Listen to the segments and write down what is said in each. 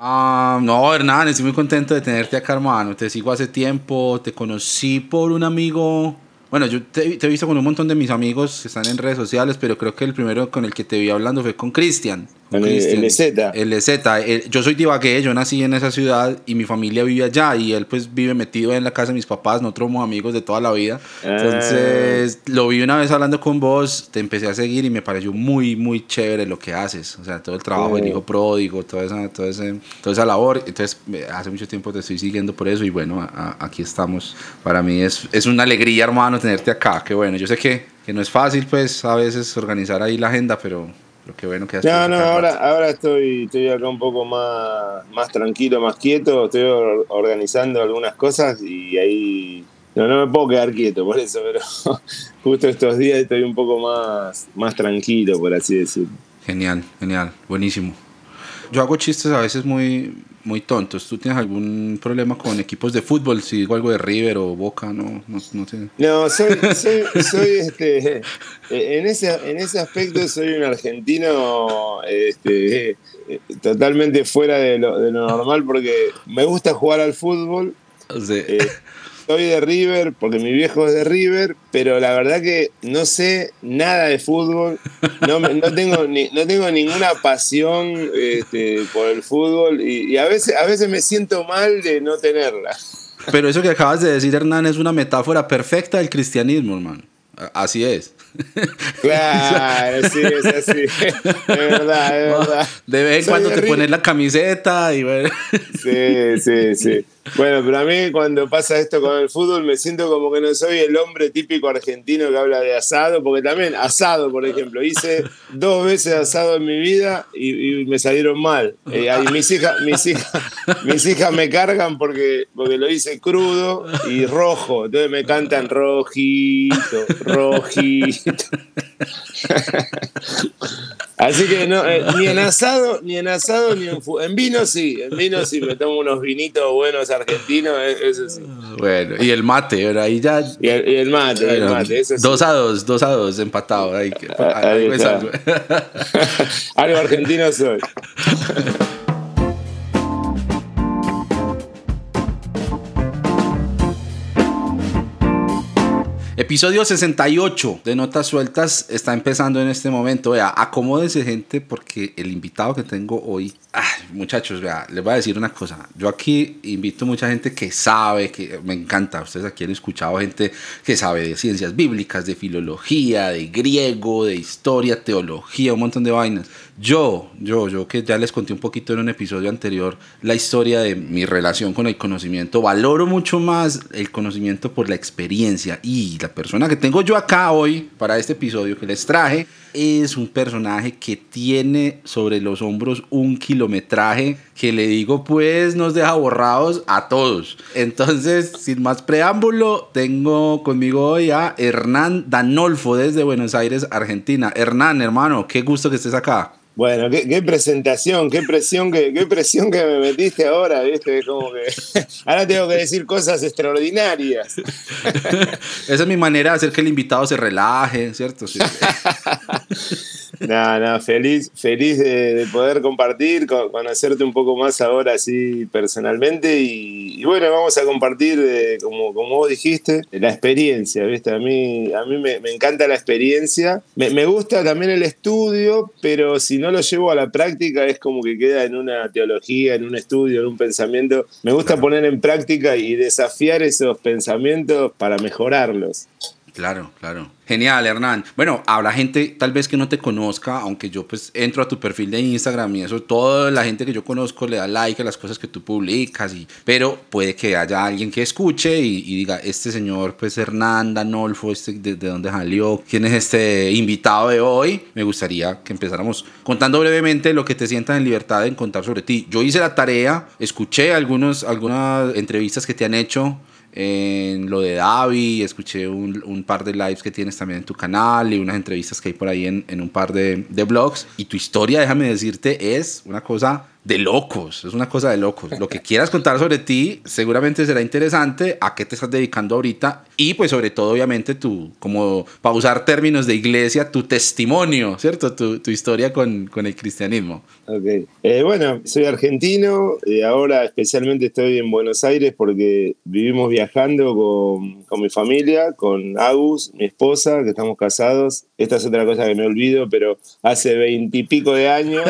Ah, no, Hernán, estoy muy contento de tenerte acá, hermano. Te sigo hace tiempo, te conocí por un amigo. Bueno, yo te, te he visto con un montón de mis amigos que están en redes sociales, pero creo que el primero con el que te vi hablando fue con Cristian. El, el EZ. El EZ. Yo soy de Ibagué, yo nací en esa ciudad y mi familia vive allá y él pues vive metido en la casa de mis papás, nosotros somos amigos de toda la vida. Entonces lo vi una vez hablando con vos, te empecé a seguir y me pareció muy, muy chévere lo que haces. O sea, todo el trabajo del hijo pródigo, toda esa, toda, ese, toda esa labor. Entonces hace mucho tiempo te estoy siguiendo por eso y bueno, a, a, aquí estamos. Para mí es, es una alegría, hermano, tenerte acá. Qué bueno, yo sé que, que no es fácil pues a veces organizar ahí la agenda, pero qué bueno que No, no, ahora, ahora estoy, estoy acá un poco más, más tranquilo, más quieto, estoy organizando algunas cosas y ahí no, no me puedo quedar quieto por eso, pero justo estos días estoy un poco más, más tranquilo, por así decirlo. Genial, genial, buenísimo. Yo hago chistes a veces muy, muy tontos. ¿Tú tienes algún problema con equipos de fútbol? Si digo algo de River o Boca, no, no, no sé. No, soy, soy, soy este, en, ese, en ese aspecto soy un argentino este, totalmente fuera de lo, de lo normal porque me gusta jugar al fútbol. Sí. Eh, soy de River porque mi viejo es de River, pero la verdad que no sé nada de fútbol, no, no, tengo, ni, no tengo ninguna pasión este, por el fútbol y, y, a, veces, a veces me siento mal de no tenerla. Pero eso que acabas de decir, Hernán, es una metáfora perfecta del cristianismo, hermano. Así es. Claro, sí, es así. Es verdad, es verdad. De vez en cuando te pones la camiseta y bueno. Sí, sí, sí. Bueno, pero a mí cuando pasa esto con el fútbol me siento como que no soy el hombre típico argentino que habla de asado, porque también asado, por ejemplo, hice dos veces asado en mi vida y, me salieron mal. Eh, mis, hijas, mis, hijas, mis hijas me cargan porque, porque lo hice crudo y rojo, entonces me cantan rojito, rojito. Así que no, eh, ni en asado, ni en asado, ni en, en vino sí, en vino sí me tomo unos vinitos buenos argentinos, eso sí. Bueno, y el mate, pero ahí ya. Y el, y el mate, bueno, el mate, eso sí. Dos a dos, dos a dos, empatado. Ahí, ahí ahí algo argentino soy. Episodio 68 de Notas Sueltas está empezando en este momento. Vea, acomódense gente porque el invitado que tengo hoy, ay, muchachos, vea, les voy a decir una cosa. Yo aquí invito mucha gente que sabe, que me encanta. Ustedes aquí han escuchado gente que sabe de ciencias bíblicas, de filología, de griego, de historia, teología, un montón de vainas. Yo, yo, yo que ya les conté un poquito en un episodio anterior la historia de mi relación con el conocimiento, valoro mucho más el conocimiento por la experiencia y la persona que tengo yo acá hoy para este episodio que les traje es un personaje que tiene sobre los hombros un kilometraje que le digo pues nos deja borrados a todos. Entonces, sin más preámbulo, tengo conmigo hoy a Hernán Danolfo desde Buenos Aires, Argentina. Hernán, hermano, qué gusto que estés acá. Bueno, qué, qué, presentación, qué presión que, qué presión que me metiste ahora, ¿viste? Como que ahora tengo que decir cosas extraordinarias. Esa es mi manera de hacer que el invitado se relaje, ¿cierto? Sí. No, no, feliz, feliz de, de poder compartir, con, conocerte un poco más ahora así personalmente y, y bueno, vamos a compartir, eh, como, como vos dijiste, la experiencia, ¿viste? A mí, a mí me, me encanta la experiencia, me, me, gusta también el estudio, pero si no lo llevo a la práctica es como que queda en una teología, en un estudio, en un pensamiento. Me gusta claro. poner en práctica y desafiar esos pensamientos para mejorarlos. Claro, claro. Genial, Hernán. Bueno, habrá gente tal vez que no te conozca, aunque yo pues entro a tu perfil de Instagram y eso, toda la gente que yo conozco le da like a las cosas que tú publicas, y, pero puede que haya alguien que escuche y, y diga, este señor pues Hernán Danolfo, este, de, de, dónde salió? ¿Quién es este invitado de hoy? Me gustaría que empezáramos contando brevemente lo que te sientas en libertad de contar sobre ti. Yo hice la tarea, escuché algunos, algunas entrevistas que te han hecho, en lo de Davi, escuché un, par de lives que tienes también en tu canal y unas entrevistas que hay por ahí en, en un par de, de, blogs. Y tu historia, déjame decirte, es una cosa de locos, es una cosa de locos. Lo que quieras contar sobre ti seguramente será interesante, a qué te estás dedicando ahorita y pues sobre todo obviamente tu, como para usar términos de iglesia, tu testimonio, ¿cierto? Tu, tu historia con, con, el cristianismo. Ok, eh, bueno, soy argentino, y ahora especialmente estoy en Buenos Aires porque vivimos viajando con, con mi familia, con Agus, mi esposa, que estamos casados. Esta es otra cosa que me olvido, pero hace veintipico de años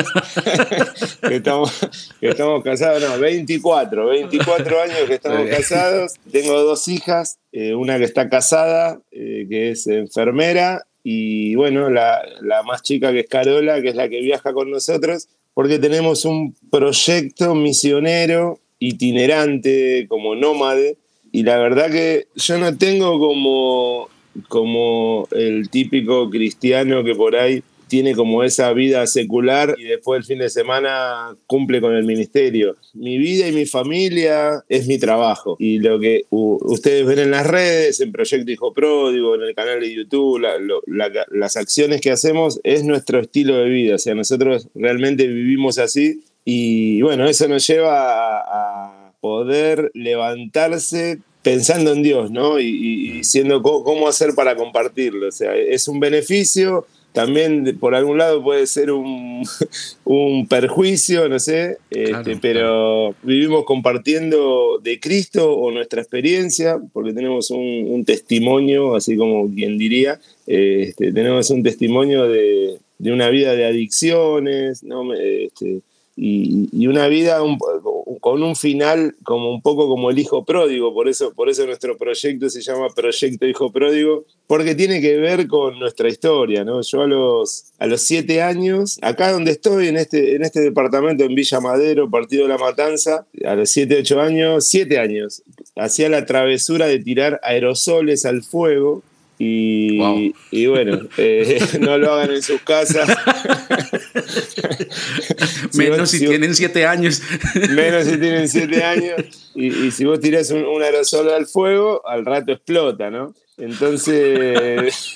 que estamos que estamos casados, no, 24, 24 años que estamos casados. Tengo dos hijas, eh, una que está casada, eh, que es enfermera, y bueno, la, la más chica que es Carola, que es la que viaja con nosotros, porque tenemos un proyecto misionero itinerante, como nómade, y la verdad que yo no tengo como, como el típico cristiano que por ahí tiene como esa vida secular y después el fin de semana cumple con el ministerio. Mi vida y mi familia es mi trabajo. Y lo que ustedes ven en las redes, en Proyecto Hijo Pródigo, en el canal de YouTube, las acciones que hacemos es nuestro estilo de vida. O sea, nosotros realmente vivimos así y bueno, eso nos lleva a, poder levantarse pensando en Dios, ¿no? Y, y diciendo cómo hacer para compartirlo. O sea, es un beneficio también por algún lado puede ser un, perjuicio, no sé, este, pero vivimos compartiendo de Cristo o nuestra experiencia, porque tenemos un, testimonio, así como quien diría, este, tenemos un testimonio de, una vida de adicciones, ¿no? Este, y, una vida con un final como un poco como el hijo pródigo, por eso, por eso nuestro proyecto se llama Proyecto Hijo Pródigo, porque tiene que ver con nuestra historia, ¿no? Yo a los, a los siete años, acá donde estoy, en este, en este departamento en Villa Madero, Partido de la Matanza, a los siete, ocho años, siete años, hacía la travesura de tirar aerosoles al fuego y, y bueno, eh, no lo hagan en sus casas. menos si, tienen siete años. menos si tienen siete años. Y, y si vos tirás un, un, aerosol al fuego, al rato explota, ¿no? Entonces,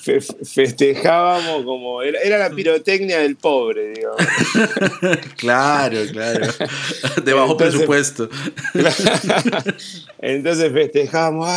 festejábamos como. Era, la pirotecnia del pobre, digamos. claro, claro. De bajo presupuesto. Entonces festejábamos,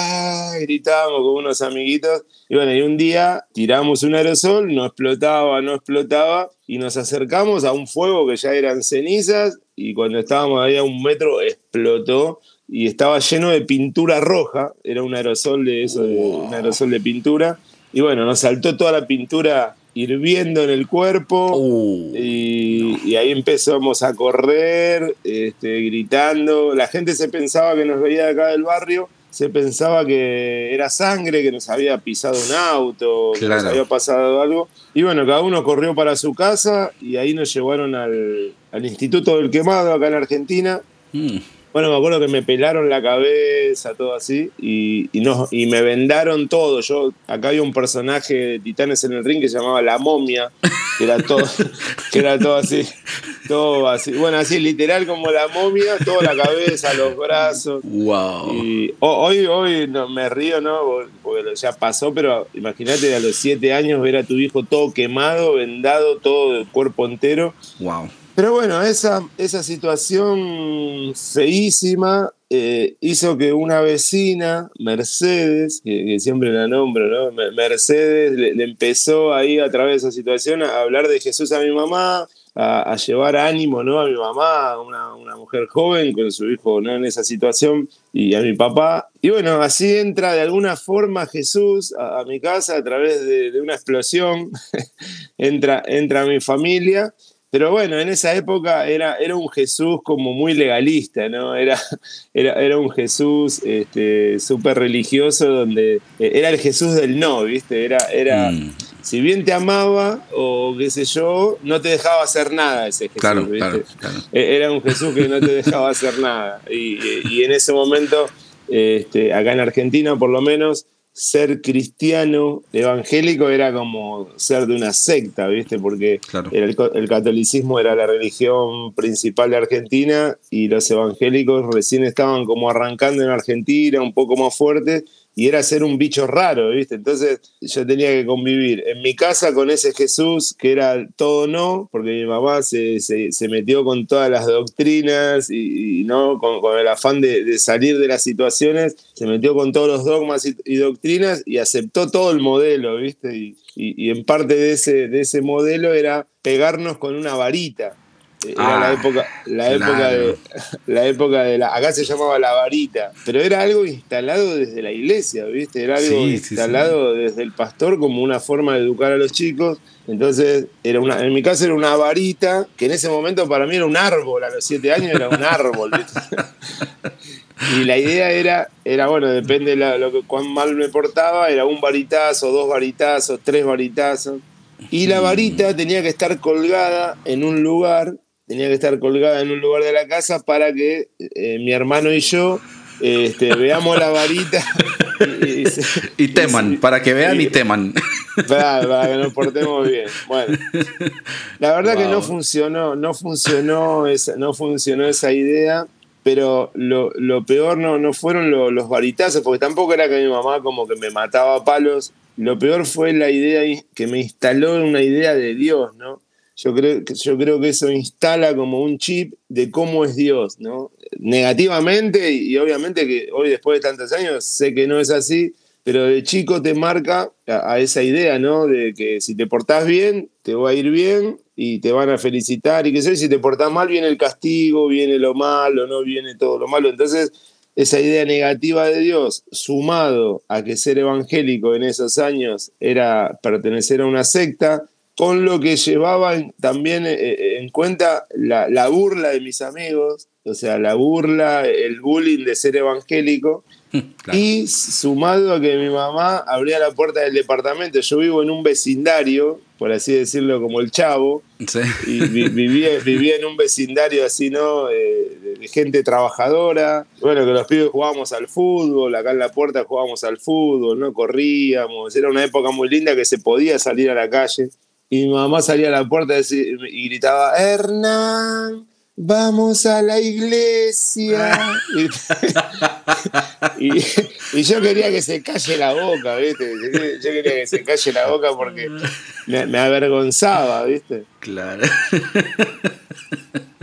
gritábamos con unos amiguitos. Y bueno, y un día tiramos un aerosol, no explotaba, no explotaba. Y nos acercamos a un fuego que ya eran cenizas. Y cuando estábamos ahí a un metro, explotó y estaba lleno de pintura roja. Era un aerosol de eso, un aerosol de pintura y bueno, nos saltó toda la pintura hirviendo en el cuerpo uh. y, ahí empezamos a correr, este, gritando. La gente se pensaba que nos veía de acá del barrio, se pensaba que era sangre, que nos había pisado un auto, que nos había pasado algo. Y bueno, cada uno corrió para su casa y ahí nos llevaron al, Instituto del Quemado acá en Argentina. Mm. Bueno, me acuerdo que me pelaron la cabeza, todo así, y, no, y me vendaron todo. Yo, acá había un personaje de Titanes en el ring que se llamaba La Momia, que era todo, que era todo así, todo así. Bueno, así literal como la momia, toda la cabeza, los brazos. Wow. Y hoy, hoy no, me río, ¿no? Porque ya pasó, pero imagínate a los siete años ver a tu hijo todo quemado, vendado, todo el cuerpo entero. Wow. Pero bueno, esa, esa situación feísima eh, hizo que una vecina, Mercedes, que, siempre la nombro, ¿no? Mercedes le, empezó ahí a través de esa situación a hablar de Jesús a mi mamá, a, llevar ánimo ¿no? a mi mamá, una, una, mujer joven con su hijo ¿no? en esa situación, y a mi papá. Y bueno, así entra de alguna forma Jesús a, mi casa a través de, de una explosión, entra, entra a mi familia. Pero bueno, en esa época era, era un Jesús como muy legalista, ¿no? Era, era, era un Jesús este, súper religioso donde eh, era el Jesús del no, ¿viste? Era, era mm. si bien te amaba o qué sé yo, no te dejaba hacer nada ese Jesús, claro, Claro, e, Era un Jesús que no te dejaba hacer nada. Y, y en ese momento, este, acá en Argentina por lo menos, ser cristiano evangélico era como ser de una secta, ¿viste? Porque el, catolicismo era la religión principal de Argentina y los evangélicos recién estaban como arrancando en Argentina, un poco más fuertes, y era ser un bicho raro, ¿viste? Entonces yo tenía que convivir en mi casa con ese Jesús que era todo no, porque mi mamá se, se, metió con todas las doctrinas y, no con, el afán de, de, salir de las situaciones, se metió con todos los dogmas y, doctrinas y aceptó todo el modelo, ¿viste? Y, y, en parte de ese, de ese modelo era pegarnos con una varita. Era la ah, época, la época de la época de la. Acá se llamaba la varita, pero era algo instalado desde la iglesia, ¿viste? Era algo instalado desde el pastor como una forma de educar a los chicos. Entonces, era una, en mi caso era una varita, que en ese momento para mí era un árbol, a los siete años era un árbol, ¿viste? Y la idea era, era bueno, depende de lo que cuán mal me portaba, era un varitazo, dos varitazos, tres varitazos. Y la varita tenía que estar colgada en un lugar tenía que estar colgada en un lugar de la casa para que eh, mi hermano y yo este, veamos la varita. Y, teman, para que vean y, teman. Para, que nos portemos bien. Bueno, la verdad que no funcionó, no funcionó esa, no funcionó esa idea, pero lo, peor no, no fueron los varitazos, porque tampoco era que mi mamá como que me mataba a palos. Lo peor fue la idea que me instaló una idea de Dios, ¿no? Yo creo, yo creo que eso instala como un chip de cómo es Dios, ¿no? Negativamente, y, obviamente que hoy después de tantos años sé que no es así, pero de chico te marca a, esa idea, ¿no? De que si te portás bien, te va a ir bien y te van a felicitar y que sé, si te portás mal, viene el castigo, viene lo malo, no viene todo lo malo. Entonces, esa idea negativa de Dios, sumado a que ser evangélico en esos años era pertenecer a una secta, con lo que llevaba también eh, eh, en cuenta la, burla de mis amigos, o sea, la burla, el bullying de ser evangélico, y sumado a que mi mamá abría la puerta del departamento, yo vivo en un vecindario, por así decirlo, como el chavo, y vivía, vivía, en un vecindario así, ¿no? Eh, de gente trabajadora, bueno, que los pibes jugábamos al fútbol, acá en la puerta jugábamos al fútbol, ¿no? Corríamos, era una época muy linda que se podía salir a la calle. Y mi mamá salía a la puerta y gritaba, Hernán, vamos a la iglesia. y, yo quería que se calle la boca, ¿viste? Yo quería que se calle la boca porque me, avergonzaba, ¿viste? Claro.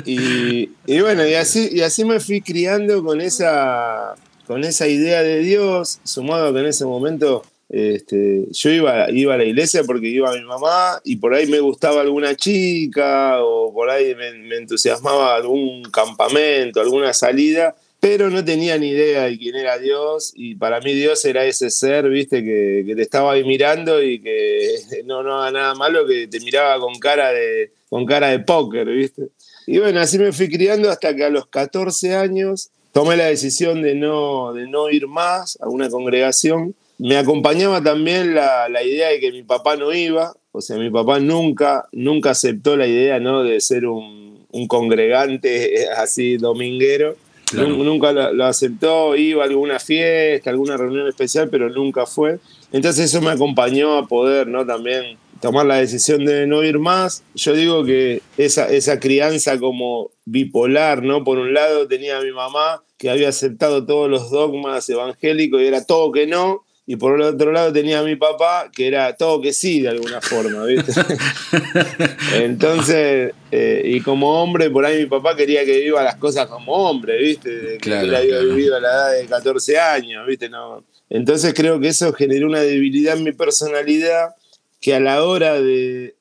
Y, y, bueno, y así, y así me fui criando con esa, con esa idea de Dios, sumado a que en ese momento este, yo iba, iba a la iglesia porque iba mi mamá y por ahí me gustaba alguna chica o por ahí me, entusiasmaba algún campamento, alguna salida, pero no tenía ni idea de quién era Dios y para mí Dios era ese ser, viste, que, te estaba ahí mirando y que no, no haga nada malo, que te miraba con cara de, con cara de póker, viste. Y bueno, así me fui criando hasta que a los 14 años tomé la decisión de no, de no ir más a una congregación me acompañaba también la, idea de que mi papá no iba, o sea, mi papá nunca, nunca aceptó la idea ¿no? de ser un, congregante así dominguero. Nunca lo, aceptó, iba a alguna fiesta, alguna reunión especial, pero nunca fue. Entonces eso me acompañó a poder ¿no? también tomar la decisión de no ir más. Yo digo que esa, esa crianza como bipolar, ¿no? Por un lado tenía a mi mamá que había aceptado todos los dogmas evangélicos y era todo que no, y por el otro lado tenía a mi papá, que era todo que sí, de alguna forma, ¿viste? Entonces, eh, y como hombre, por ahí mi papá quería que viva las cosas como hombre, ¿viste? Que él había vivido a la edad de 14 años, ¿viste? No. Entonces creo que eso generó una debilidad en mi personalidad que a la hora de,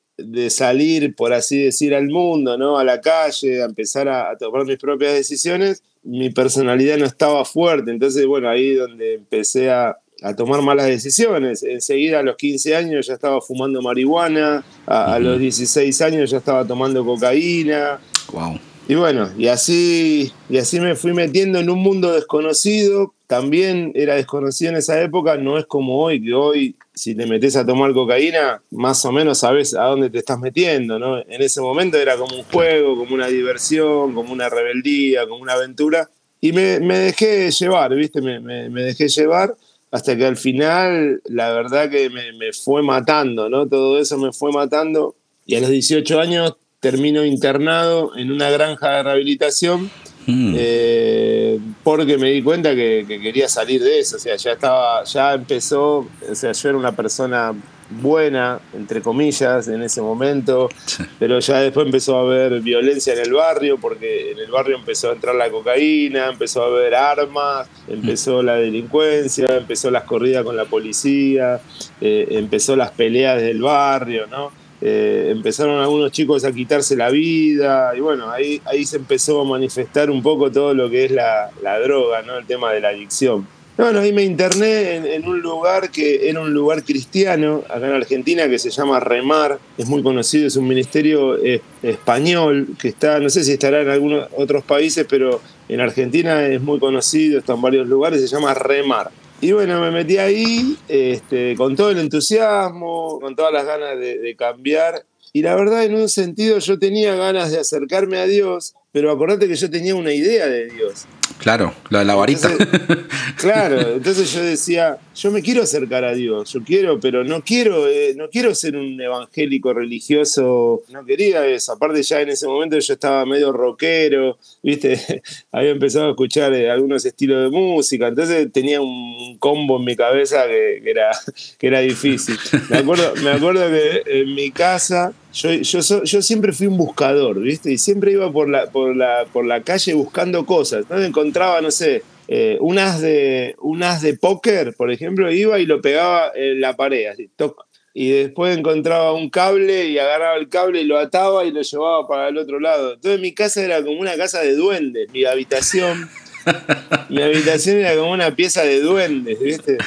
salir, por así decir, al mundo, ¿no? A la calle, a empezar a, a tomar mis propias decisiones, mi personalidad no estaba fuerte. Entonces, bueno, ahí donde empecé a, a tomar malas decisiones. Enseguida a los 15 años ya estaba fumando marihuana, a, los 16 años ya estaba tomando cocaína. Wow. Y bueno, y así, y así me fui metiendo en un mundo desconocido. También era desconocido en esa época, no es como hoy, que hoy si te metes a tomar cocaína, más o menos sabes a dónde te estás metiendo, ¿no? En ese momento era como un juego, como una diversión, como una rebeldía, como una aventura. Y me, dejé llevar, ¿viste? Me, me dejé llevar hasta que al final la verdad que me, fue matando, ¿no? Todo eso me fue matando y a los 18 años termino internado en una granja de rehabilitación Mm. Eh, porque me di cuenta que, quería salir de eso, o sea, ya estaba, ya empezó, o sea, yo era una persona buena, entre comillas, en ese momento, pero ya después empezó a haber violencia en el barrio, porque en el barrio empezó a entrar la cocaína, empezó a haber armas, empezó la delincuencia, empezó las corridas con la policía, eh, empezó las peleas del barrio, ¿no? Eh, empezaron algunos chicos a quitarse la vida y bueno, ahí, ahí se empezó a manifestar un poco todo lo que es la, la droga, ¿no? El tema de la adicción. Bueno, ahí me interné en, un lugar que era un lugar cristiano, acá en Argentina, que se llama Remar, es muy conocido, es un ministerio eh, español, que está, no sé si estará en algunos otros países, pero en Argentina es muy conocido, está en varios lugares, se llama Remar. Y bueno, me metí ahí este, con todo el entusiasmo, con todas las ganas de cambiar. Y la verdad, en un sentido, yo tenía ganas de acercarme a Dios, pero acordate que yo tenía una idea de Dios. Claro, la de la varita. claro, entonces yo decía, yo me quiero acercar a Dios, yo quiero, pero no quiero, eh, no quiero ser un evangélico religioso, no quería eso. Aparte ya en ese momento yo estaba medio rockero, viste, había empezado a escuchar eh, algunos estilos de música, entonces tenía un combo en mi cabeza que, era, que era difícil. Me acuerdo, me acuerdo que en mi casa yo, yo, yo, siempre fui un buscador, ¿viste? Y siempre iba por la, por la, por la calle buscando cosas. ¿no? Encontraba, no sé, eh, un, as de, un as de póker, por ejemplo, iba y lo pegaba en la pared, así. Y después encontraba un cable y agarraba el cable y lo ataba y lo llevaba para el otro lado. Entonces mi casa era como una casa de duendes. Mi habitación, mi habitación era como una pieza de duendes, ¿viste?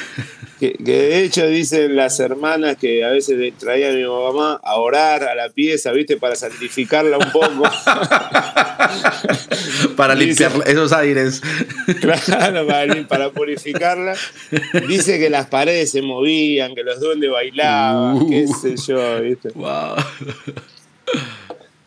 Que, de hecho dicen las hermanas que a veces traían a mi mamá a orar a la pieza, ¿viste? Para santificarla un poco. para limpiar esos aires. Claro, para, purificarla. Dice que las paredes se movían, que los duendes bailaban, uh. qué sé yo, ¿viste?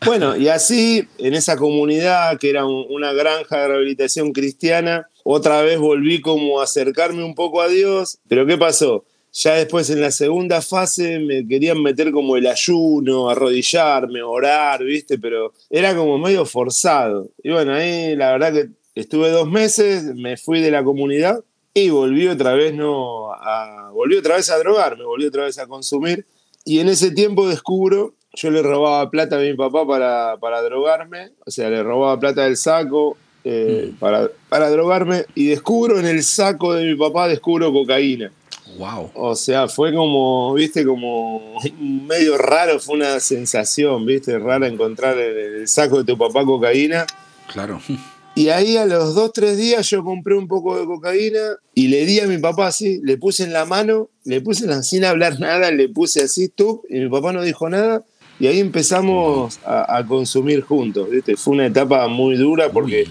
Bueno, y así, en esa comunidad que era una granja de rehabilitación cristiana, otra vez volví como a acercarme un poco a Dios, pero ¿qué pasó? Ya después en la segunda fase me querían meter como el ayuno, arrodillarme, orar, ¿viste? Pero era como medio forzado. Y bueno, ahí la verdad que estuve dos meses, me fui de la comunidad y volví otra vez, no, a, volví otra vez a drogarme, volví otra vez a consumir. Y en ese tiempo descubro yo le robaba plata a mi papá para, para drogarme, o sea, le robaba plata del saco eh, mm. para, para drogarme y descubro en el saco de mi papá, descubro cocaína. Wow. O sea, fue como, viste, como medio raro, fue una sensación, viste, rara encontrar en el saco de tu papá cocaína. Claro. Y ahí a los dos, tres días yo compré un poco de cocaína y le di a mi papá así, le puse en la mano, le puse sin hablar nada, le puse así, tú, y mi papá no dijo nada. Y ahí empezamos a, consumir juntos, ¿viste? Fue una etapa muy dura porque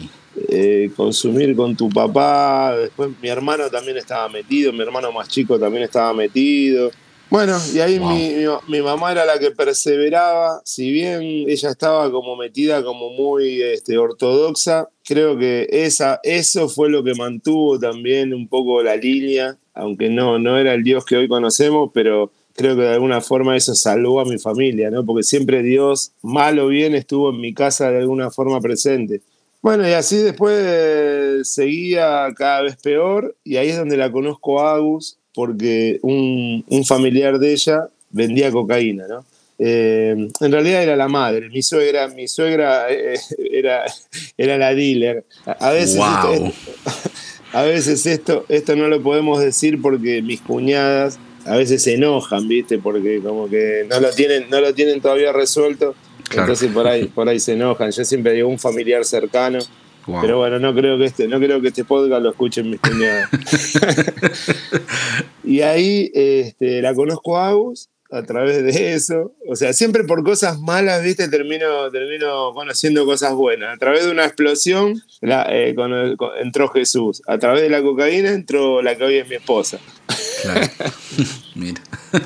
eh, consumir con tu papá, después mi hermano también estaba metido, mi hermano más chico también estaba metido. Bueno, y ahí mi, mamá era la que perseveraba, si bien ella estaba como metida como muy este, ortodoxa, creo que esa, eso fue lo que mantuvo también un poco la línea, aunque no, no era el Dios que hoy conocemos, pero creo que de alguna forma eso salvó a mi familia, ¿no? Porque siempre Dios, mal o bien, estuvo en mi casa de alguna forma presente. Bueno, y así después seguía cada vez peor, y ahí es donde la conozco a Agus, porque un, familiar de ella vendía cocaína, ¿no? Eh, en realidad era la madre, mi suegra, mi suegra eh, era, era la dealer. A veces, esto, a veces esto, esto no lo podemos decir porque mis cuñadas a veces se enojan, ¿viste? Porque como que no lo tienen, no lo tienen todavía resuelto. Entonces por ahí, por ahí se enojan. Yo siempre digo un familiar cercano. Pero bueno, no creo que este, no creo que este podcast lo escuchen mis cuñadas. y ahí este, la conozco a Agus a través de eso. O sea, siempre por cosas malas, ¿viste? Termino, termino conociendo cosas buenas. A través de una explosión eh, entró Jesús. A través de la cocaína entró la que hoy es mi esposa. Claro. Mira.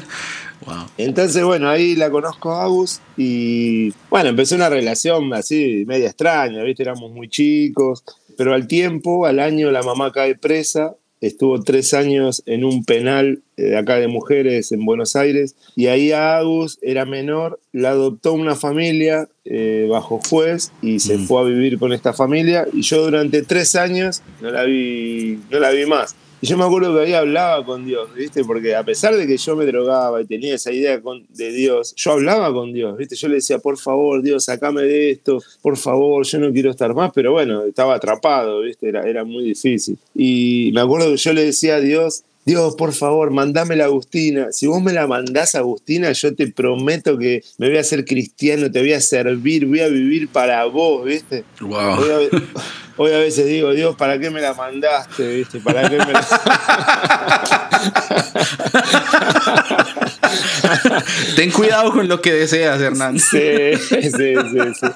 Wow. Entonces, bueno, ahí la conozco a Agus y bueno, empezó una relación así media extraña, ¿viste? Éramos muy chicos, pero al tiempo, al año, la mamá cae presa, estuvo tres años en un penal eh, de acá de mujeres en Buenos Aires, y ahí Agus era menor, la adoptó una familia eh, bajo juez y se Mm. fue a vivir con esta familia, y yo durante tres años no la vi, no la vi más. Y yo me acuerdo que ahí hablaba con Dios, ¿viste? Porque a pesar de que yo me drogaba y tenía esa idea de Dios, yo hablaba con Dios, ¿viste? Yo le decía, por favor, Dios, sacame de esto, por favor, yo no quiero estar más, pero bueno, estaba atrapado, ¿viste? Era, era muy difícil. Y me acuerdo que yo le decía a Dios, Dios, por favor, mandame la Agustina. Si vos me la mandás, Agustina, yo te prometo que me voy a hacer cristiano, te voy a servir, voy a vivir para vos, ¿viste? Wow. A, hoy a veces digo, Dios, ¿para qué me la mandaste? ¿Viste? ¿Para qué me la... Ten cuidado con lo que deseas, Hernán. Sí, sí, sí, sí.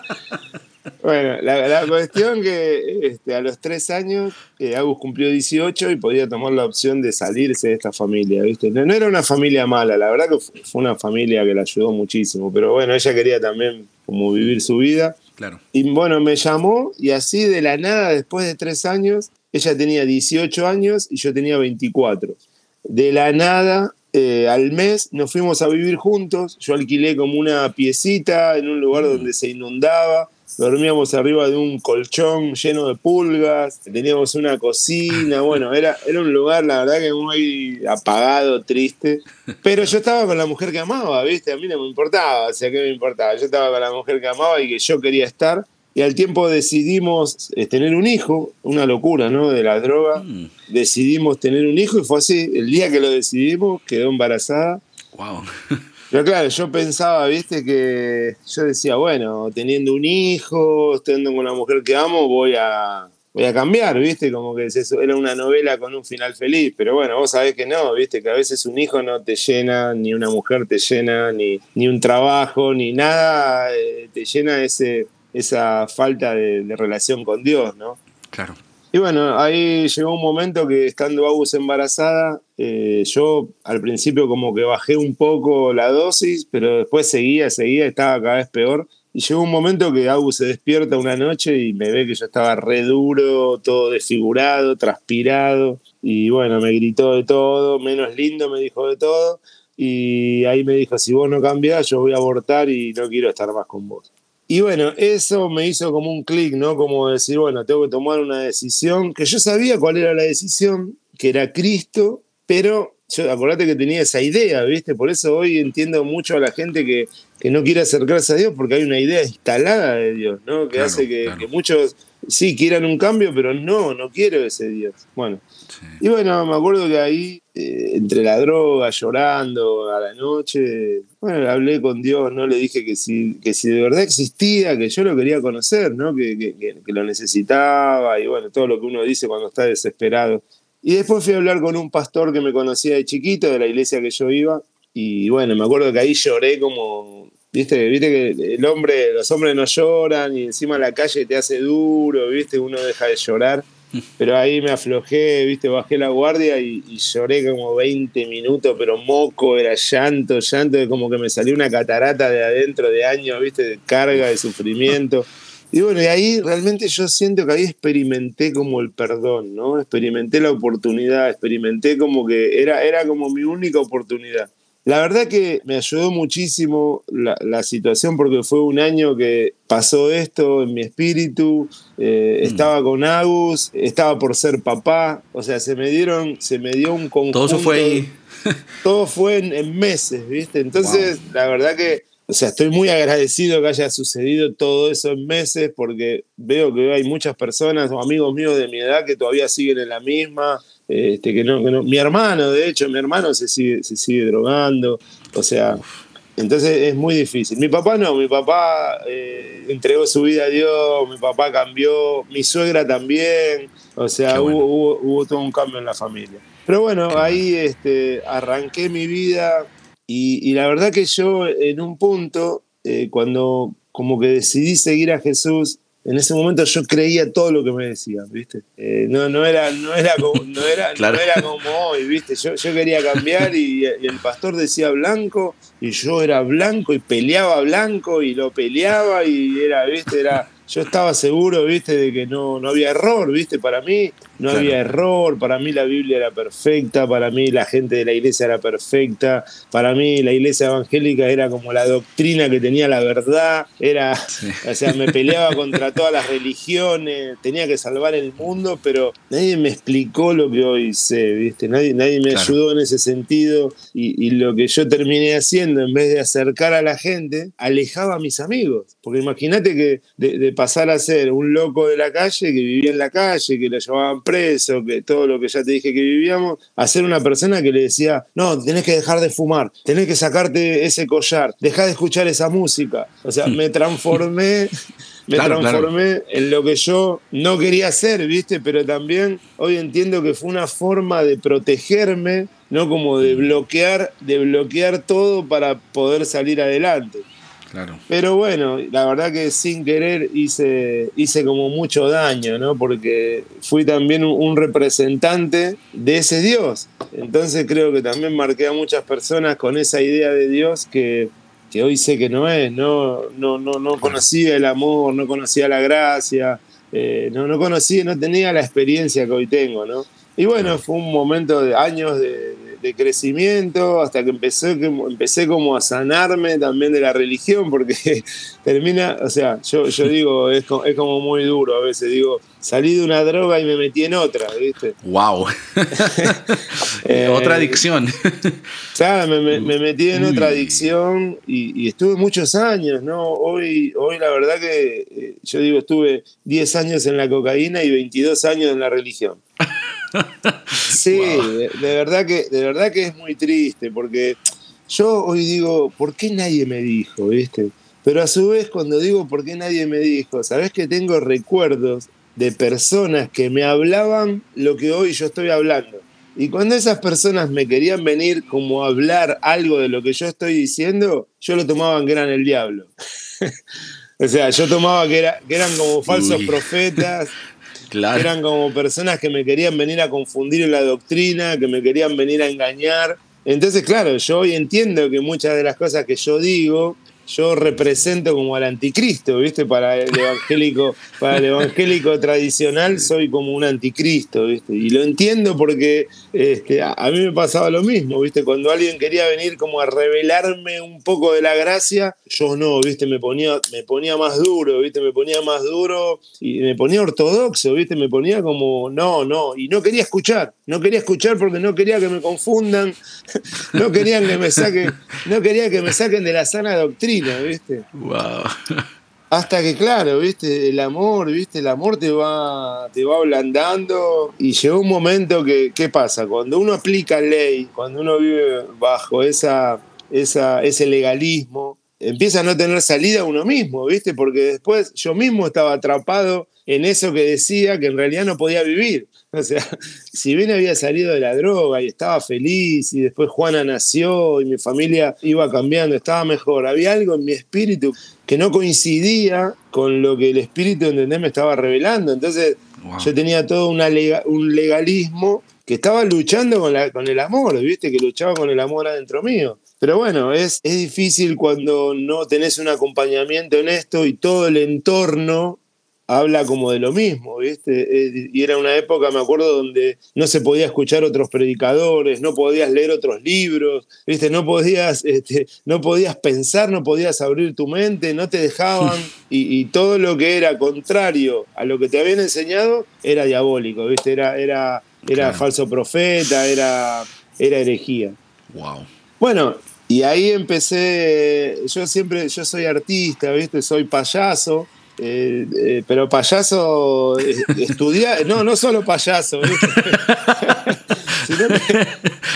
Bueno, la, la cuestión que este, a los tres años eh, Agus cumplió 18 y podía tomar la opción de salirse de esta familia, ¿viste? No, no era una familia mala, la verdad que fu- fue una familia que la ayudó muchísimo, pero bueno, ella quería también como vivir su vida. Claro. Y bueno, me llamó y así de la nada, después de tres años, ella tenía 18 años y yo tenía 24. De la nada, eh, al mes nos fuimos a vivir juntos. Yo alquilé como una piecita en un lugar donde se inundaba. Dormíamos arriba de un colchón lleno de pulgas. Teníamos una cocina. Bueno, era, era un lugar, la verdad, que muy apagado, triste. Pero yo estaba con la mujer que amaba, ¿viste? A mí no me importaba. O sea, ¿qué me importaba? Yo estaba con la mujer que amaba y que yo quería estar. Y al tiempo decidimos eh, tener un hijo, una locura, ¿no? De la droga. Mm. Decidimos tener un hijo y fue así. El día que lo decidimos, quedó embarazada. Wow. Pero claro, yo pensaba, viste, que yo decía, bueno, teniendo un hijo, estando con una mujer que amo, voy a, voy a cambiar, viste, como que era una novela con un final feliz. Pero bueno, vos sabés que no, viste, que a veces un hijo no te llena, ni una mujer te llena, ni, ni un trabajo, ni nada eh, te llena ese, esa falta de, de relación con Dios, ¿no? Claro. Y bueno, ahí llegó un momento que estando Agus embarazada, eh, yo al principio como que bajé un poco la dosis, pero después seguía, seguía, estaba cada vez peor. Y llegó un momento que Agus se despierta una noche y me ve que yo estaba re duro, todo desfigurado, transpirado. Y bueno, me gritó de todo, menos lindo me dijo de todo. Y ahí me dijo, si vos no cambiás, yo voy a abortar y no quiero estar más con vos. Y bueno, eso me hizo como un clic, ¿no? Como decir, bueno, tengo que tomar una decisión, que yo sabía cuál era la decisión, que era Cristo, pero yo acordate que tenía esa idea, ¿viste? Por eso hoy entiendo mucho a la gente que, que no quiere acercarse a Dios, porque hay una idea instalada de Dios, ¿no? Que Claro, hace que, claro. que muchos sí quieran un cambio, pero no, no quiero ese Dios. Bueno, Sí. y bueno, me acuerdo que ahí, eh, entre la droga, llorando a la noche, bueno, hablé con Dios, ¿no? Le dije que si, que si de verdad existía, que yo lo quería conocer, ¿no? Que, que- que- lo necesitaba y bueno, todo lo que uno dice cuando está desesperado. Y después fui a hablar con un pastor que me conocía de chiquito, de la iglesia que yo iba, y bueno, me acuerdo que ahí lloré como... Viste, viste que el hombre, los hombres no lloran y encima la calle te hace duro, viste, uno deja de llorar. Pero ahí me aflojé, viste, bajé la guardia y, y lloré como 20 minutos, pero moco, era llanto, llanto, como que me salió una catarata de adentro de años, viste, de carga, de sufrimiento. Y bueno, y ahí realmente yo siento que ahí experimenté como el perdón, ¿no? Experimenté la oportunidad, experimenté como que era, era como mi única oportunidad. La verdad que me ayudó muchísimo la, la situación porque fue un año que pasó esto en mi espíritu, eh, estaba con Agus, estaba por ser papá, o sea, se me dieron, se me dio un conjunto. Todo eso fue ahí. Todo fue en, en meses, ¿viste? Entonces, la verdad que, o sea, estoy muy agradecido que haya sucedido todo eso en meses porque veo que hay muchas personas o amigos míos de mi edad que todavía siguen en la misma, este, que no, que no- mi hermano, de hecho, mi hermano se sigue, se sigue drogando, o sea, entonces es muy difícil. Mi papá no, mi papá eh, entregó su vida a Dios, mi papá cambió, mi suegra también, o sea, bueno. hubo, hubo, hubo todo un cambio en la familia. Pero bueno, Qué ahí este, arranqué mi vida y, y la verdad que yo en un punto, eh, cuando como que decidí seguir a Jesús, en ese momento yo creía todo lo que me decían, ¿viste? Eh, no, no, era, no, era como, no, era, Claro. no era como hoy, ¿viste? Yo, yo quería cambiar y, y el pastor decía blanco y yo era blanco y peleaba blanco y lo peleaba y era, ¿viste? Era, yo estaba seguro, viste, de que no, no había error, viste, para mí no había error, para mí la Biblia era perfecta, para mí la gente de la iglesia era perfecta, para mí la iglesia evangélica era como la doctrina que tenía la verdad, era, o sea, me peleaba contra todas las religiones, tenía que salvar el mundo, pero nadie me explicó lo que hoy sé, viste, nadie, nadie me ayudó en ese sentido y, y lo que yo terminé haciendo, en vez de acercar a la gente, alejaba a mis amigos, porque imagínate que de pasar a ser un loco de la calle que vivía en la calle, que lo llevaban preso, que todo lo que ya te dije que vivíamos, a ser una persona que le decía, no, tenés que dejar de fumar, tenés que sacarte ese collar, dejá de escuchar esa música. O sea, me transformé. Me transformé en lo que yo no quería hacer, ¿viste? Pero también hoy entiendo que fue una forma de protegerme, ¿no? Como de bloquear, de bloquear todo para poder salir adelante. Pero bueno, la verdad que sin querer hice, hice como mucho daño, ¿no? Porque fui también un, representante de ese Dios. Entonces creo que también marqué a muchas personas con esa idea de Dios que, que hoy sé que no es, ¿no? No, no, no conocía el amor, no conocía la gracia, eh, no, no conocía, no tenía la experiencia que hoy tengo, ¿no? Y bueno, fue un momento de años de, de crecimiento, hasta que empecé, empecé como a sanarme también de la religión, porque termina, o sea, yo, yo digo, es, es como muy duro a veces, digo, salí de una droga y me metí en otra, ¿viste? ¡Wow! Eh, otra adicción. me, metí en otra adicción y, estuve muchos años, ¿no? Hoy, hoy la verdad que eh, yo digo, estuve 10 años en la cocaína y 22 años en la religión. Sí, de, verdad que, de verdad que es muy triste, porque yo hoy digo, ¿por qué nadie me dijo? ¿viste? Pero a su vez, cuando digo por qué nadie me dijo, sabes que tengo recuerdos de personas que me hablaban lo que hoy yo estoy hablando. Y cuando esas personas me querían venir como a hablar algo de lo que yo estoy diciendo, yo lo tomaba que eran el diablo. o sea, yo tomaba que, era, que eran como falsos profetas, eran como personas que me querían venir a confundir en la doctrina, que me querían venir a engañar. Entonces, claro, yo hoy entiendo que muchas de las cosas que yo digo yo represento como al anticristo, ¿viste? Para el evangélico, para el evangélico tradicional soy como un anticristo, ¿viste? Y lo entiendo porque este, a, mí me pasaba lo mismo, ¿viste? Cuando alguien quería venir como a revelarme un poco de la gracia, yo no, ¿viste? Me ponía, me ponía más duro, ¿viste? Me ponía más duro y me ponía ortodoxo, ¿viste? Me ponía como, no, no, y no quería escuchar, no quería escuchar porque no quería que me confundan, no querían que me saquen, no quería que me saquen de la sana doctrina ¿viste? Hasta que, claro, ¿viste? El amor, ¿viste? El amor te va, te va ablandando y llegó un momento que, ¿qué pasa? Cuando uno aplica ley, cuando uno vive bajo esa, esa, ese legalismo, empieza a no tener salida uno mismo, ¿viste? Porque después yo mismo estaba atrapado en eso que decía que en realidad no podía vivir. O sea, si bien había salido de la droga y estaba feliz y después Juana nació y mi familia iba cambiando, estaba mejor, había algo en mi espíritu que no coincidía con lo que el espíritu ¿entendés? me estaba revelando. Entonces yo tenía todo una un legalismo que estaba luchando con, la, con el amor, ¿viste? Que luchaba con el amor adentro mío. Pero bueno, es, es difícil cuando no tenés un acompañamiento en esto y todo el entorno habla como de lo mismo, ¿viste? Y era una época, me acuerdo, donde no se podía escuchar otros predicadores, no podías leer otros libros, ¿viste? No podías, este, no podías pensar, no podías abrir tu mente, no te dejaban, y, todo lo que era contrario a lo que te habían enseñado era diabólico, ¿viste? Era, era, era falso profeta, era, era herejía. Wow. Bueno, y ahí empecé, yo siempre, yo soy artista, ¿viste? Soy payaso. Eh, eh, pero payaso eh, estudiar, no, no solo payaso,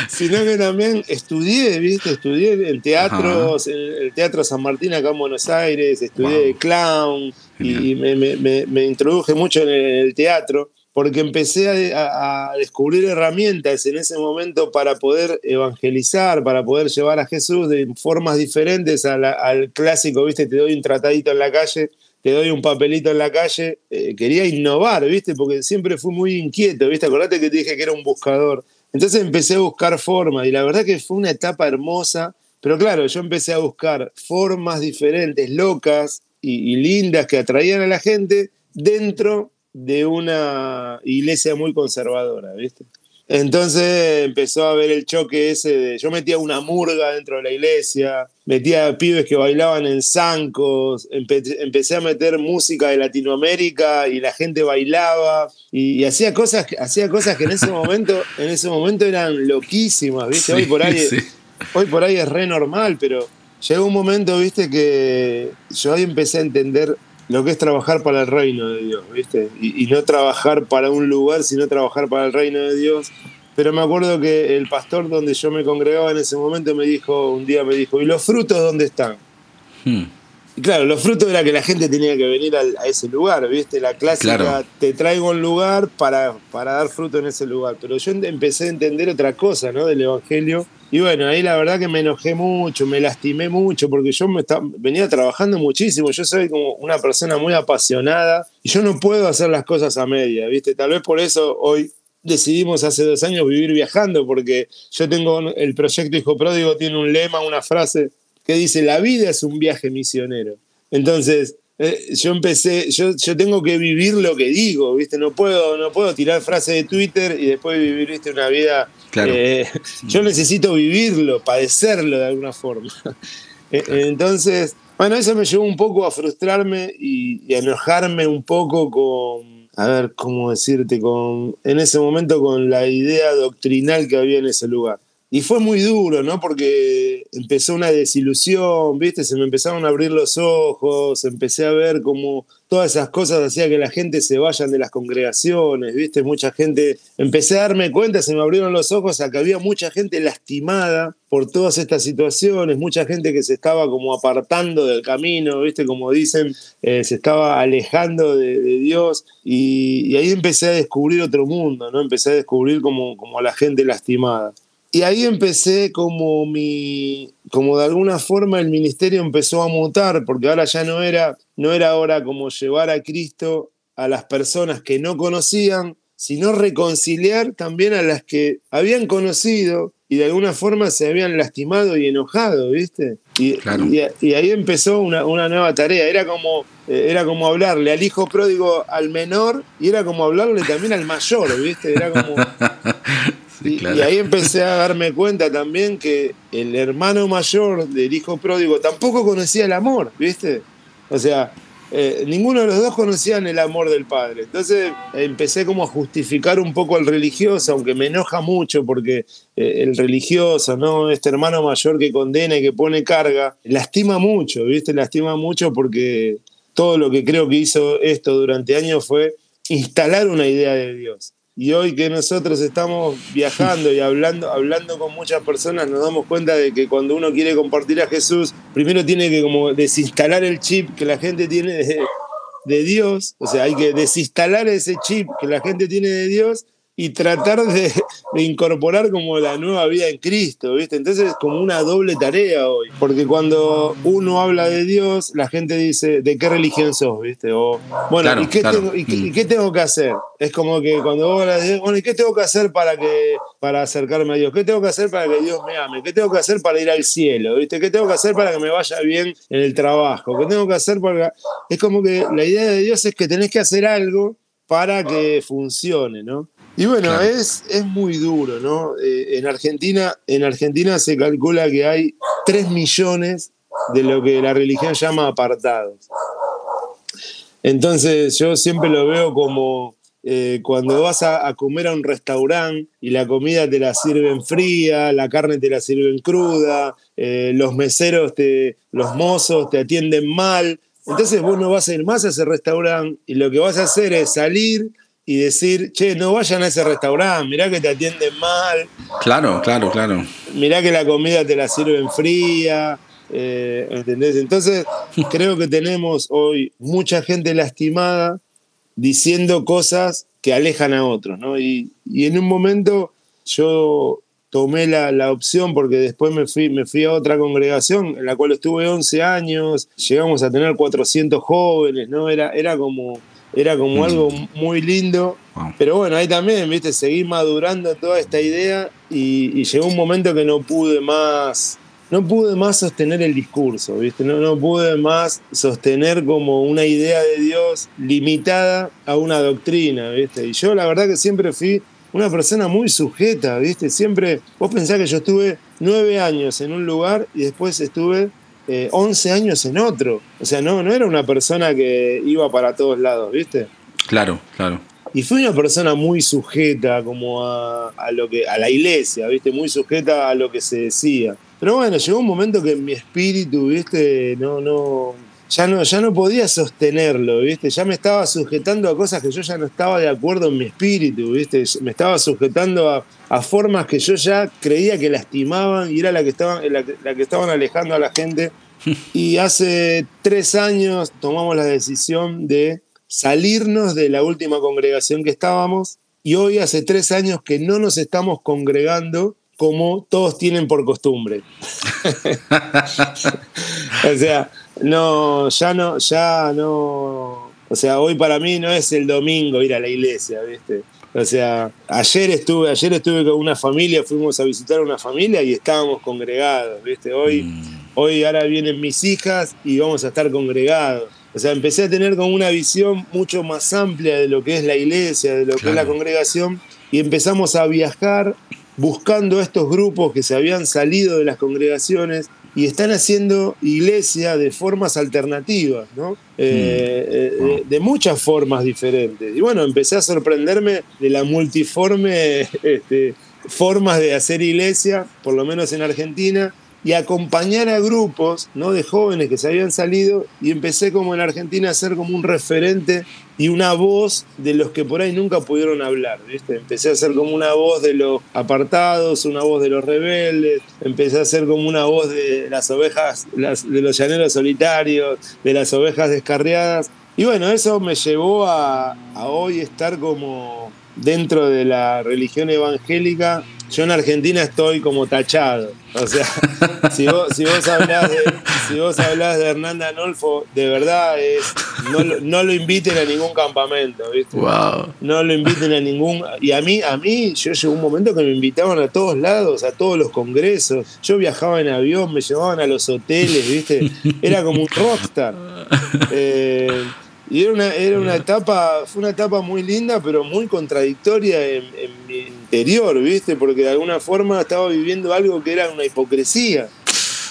sino, que, también estudié, ¿viste? Estudié en teatros, en el Teatro San Martín acá en Buenos Aires, estudié clown y, me, introduje mucho en el teatro porque empecé a, descubrir herramientas en ese momento para poder evangelizar, para poder llevar a Jesús de formas diferentes al clásico, viste, te doy un tratadito en la calle, te doy un papelito en la calle. Eh, quería innovar, viste, porque siempre fui muy inquieto, viste, acordate que te dije que era un buscador. Entonces empecé a buscar formas y la verdad que fue una etapa hermosa, pero claro, yo empecé a buscar formas diferentes, locas, y, lindas que atraían a la gente dentro de una iglesia muy conservadora, ¿viste? Entonces empezó a ver el choque ese de. Yo metía una murga dentro de la iglesia, metía pibes que bailaban en zancos, empecé a meter música de Latinoamérica y la gente bailaba y, hacía, cosas, hacía cosas que en ese momento, en ese momento eran loquísimas, ¿viste? hoy, por ahí, hoy por ahí es re normal, pero llegó un momento, ¿viste? Que yo ahí empecé a entender lo que es trabajar para el reino de Dios, ¿viste? Y, no trabajar para un lugar, sino trabajar para el reino de Dios. Pero me acuerdo que el pastor donde yo me congregaba en ese momento me dijo, un día me dijo, ¿y los frutos dónde están? Hmm. Claro, los frutos era que la gente tenía que venir a, ese lugar, ¿viste? La clásica, te traigo un lugar para, para dar fruto en ese lugar. Pero yo empecé a entender otra cosa, ¿no? Del Evangelio y bueno, ahí la verdad que me enojé mucho, me lastimé mucho, porque yo me venía trabajando muchísimo. Yo soy como una persona muy apasionada y yo no puedo hacer las cosas a media, ¿viste? Tal vez por eso hoy decidimos hace dos años vivir viajando, porque yo tengo el proyecto Hijo Pródigo, tiene un lema, una frase que dice: La vida es un viaje misionero. Entonces, eh, yo empecé, yo, yo tengo que vivir lo que digo, ¿viste? No puedo, no puedo tirar frases de Twitter y después vivir, ¿viste? Una vida. Eh, yo necesito vivirlo, padecerlo de alguna forma. Eh, entonces, bueno, eso me llevó un poco a frustrarme y, a enojarme un poco con, a ver, ¿cómo decirte? Con, en ese momento con la idea doctrinal que había en ese lugar. Y fue muy duro, ¿no? Porque empezó una desilusión, ¿viste? Se me empezaron a abrir los ojos, empecé a ver cómo todas esas cosas hacían que la gente se vayan de las congregaciones, ¿viste? Mucha gente, empecé a darme cuenta, se me abrieron los ojos a que había mucha gente lastimada por todas estas situaciones, mucha gente que se estaba como apartando del camino, ¿viste? Como dicen, eh, se estaba alejando de, Dios y, ahí empecé a descubrir otro mundo, ¿no? Empecé a descubrir como, como a la gente lastimada. Y ahí empecé como mi, como de alguna forma el ministerio empezó a mutar, porque ahora ya no era, no era ahora como llevar a Cristo a las personas que no conocían, sino reconciliar también a las que habían conocido y de alguna forma se habían lastimado y enojado, ¿viste? Y, y, ahí empezó una, una, nueva tarea. Era como, eh, era como hablarle al hijo pródigo al menor y era como hablarle también al mayor, ¿viste? Era como. y, ahí empecé a darme cuenta también que el hermano mayor del hijo pródigo tampoco conocía el amor, ¿viste? O sea, eh, ninguno de los dos conocían el amor del padre. Entonces empecé como a justificar un poco al religioso, aunque me enoja mucho porque eh, el religioso, ¿no? Este hermano mayor que condena y que pone carga, lastima mucho, ¿viste? Lastima mucho porque todo lo que creo que hizo esto durante años fue instalar una idea de Dios. Y hoy que nosotros estamos viajando y hablando, hablando con muchas personas, nos damos cuenta de que cuando uno quiere compartir a Jesús, primero tiene que como desinstalar el chip que la gente tiene de, de Dios, o sea, hay que desinstalar ese chip que la gente tiene de Dios y tratar de, incorporar como la nueva vida en Cristo, ¿viste? Entonces es como una doble tarea hoy, porque cuando uno habla de Dios, la gente dice, ¿de qué religión sos, viste? O, bueno, ¿y, qué tengo, y, qué, tengo, que hacer? Es como que cuando vos hablas de, bueno, ¿y qué tengo que hacer para, que, para acercarme a Dios? ¿Qué tengo que hacer para que Dios me ame? ¿Qué tengo que hacer para ir al cielo? ¿Viste? ¿Qué tengo que hacer para que me vaya bien en el trabajo? ¿Qué tengo que hacer para...? Es como que la idea de Dios es que tenés que hacer algo para que funcione, ¿no? Y bueno, es, es muy duro, ¿no? Eh, en, Argentina, en Argentina se calcula que hay 3 millones de lo que la religión llama apartados. Entonces yo siempre lo veo como eh, cuando vas a, comer a un restaurante y la comida te la sirven fría, la carne te la sirven cruda, eh, los meseros, te, los mozos te atienden mal. Entonces vos no vas a ir más a ese restaurante y lo que vas a hacer es salir y decir, che, no vayan a ese restaurante, mirá que te atienden mal. Claro, claro, claro. Mirá que la comida te la sirven fría. Eh, ¿Entendés? Entonces, creo que tenemos hoy mucha gente lastimada diciendo cosas que alejan a otros, ¿no? Y, en un momento yo tomé la, opción porque después me fui, me fui a otra congregación en la cual estuve 11 años, llegamos a tener 400 jóvenes, ¿no? Era, era como era como mm. algo muy lindo. Pero bueno, ahí también, viste, seguí madurando toda esta idea y, llegó un momento que no pude más no pude más sostener el discurso, ¿viste? No, no pude más sostener como una idea de Dios limitada a una doctrina, ¿viste? Y yo la verdad que siempre fui una persona muy sujeta, ¿viste? Siempre, vos pensás que yo estuve nueve años en un lugar y después estuve eh, once años en otro. O sea, no, no era una persona que iba para todos lados, ¿viste? Claro, claro. Y fui una persona muy sujeta como a, a, lo que, a la iglesia, ¿viste? Muy sujeta a lo que se decía. Pero bueno, llegó un momento que mi espíritu, ¿viste? No, no, ya no, ya no podía sostenerlo, ¿viste? Ya me estaba sujetando a cosas que yo ya no estaba de acuerdo en mi espíritu, ¿viste? Me estaba sujetando a, a formas que yo ya creía que lastimaban y era la que estaban, la, la que estaban alejando a la gente. Y hace tres años tomamos la decisión de salirnos de la última congregación que estábamos y hoy hace tres años que no nos estamos congregando como todos tienen por costumbre. o sea, no, ya no, ya no. O sea, hoy para mí no es el domingo ir a la iglesia, ¿viste? O sea, ayer estuve, ayer estuve con una familia, fuimos a visitar a una familia y estábamos congregados, ¿viste? Hoy, mm. hoy ahora vienen mis hijas y vamos a estar congregados. O sea, empecé a tener como una visión mucho más amplia de lo que es la iglesia, de lo claro. que es la congregación, y empezamos a viajar buscando estos grupos que se habían salido de las congregaciones y están haciendo iglesia de formas alternativas, ¿no? Eh, eh, de, de, muchas formas diferentes. Y bueno, empecé a sorprenderme de la multiforme este, formas de hacer iglesia, por lo menos en Argentina, y acompañar a grupos ¿no? de jóvenes que se habían salido y empecé como en Argentina a ser como un referente y una voz de los que por ahí nunca pudieron hablar, ¿viste? Empecé a ser como una voz de los apartados, una voz de los rebeldes, empecé a ser como una voz de las ovejas, las, de los llaneros solitarios, de las ovejas descarriadas. Y bueno, eso me llevó a, a hoy estar como dentro de la religión evangélica yo en Argentina estoy como tachado. O sea, si vos, si vos, hablás, de, si vos hablás de Hernán de verdad es. No, no, lo inviten a ningún campamento, ¿viste? Wow. No lo inviten a ningún. Y a mí, a mí, yo llegó un momento que me invitaban a todos lados, a todos los congresos. Yo viajaba en avión, me llevaban a los hoteles, ¿viste? Era como un rockstar. Eh, y era una, era una etapa, fue una etapa muy linda, pero muy contradictoria en, en, mi interior, ¿viste? Porque de alguna forma estaba viviendo algo que era una hipocresía.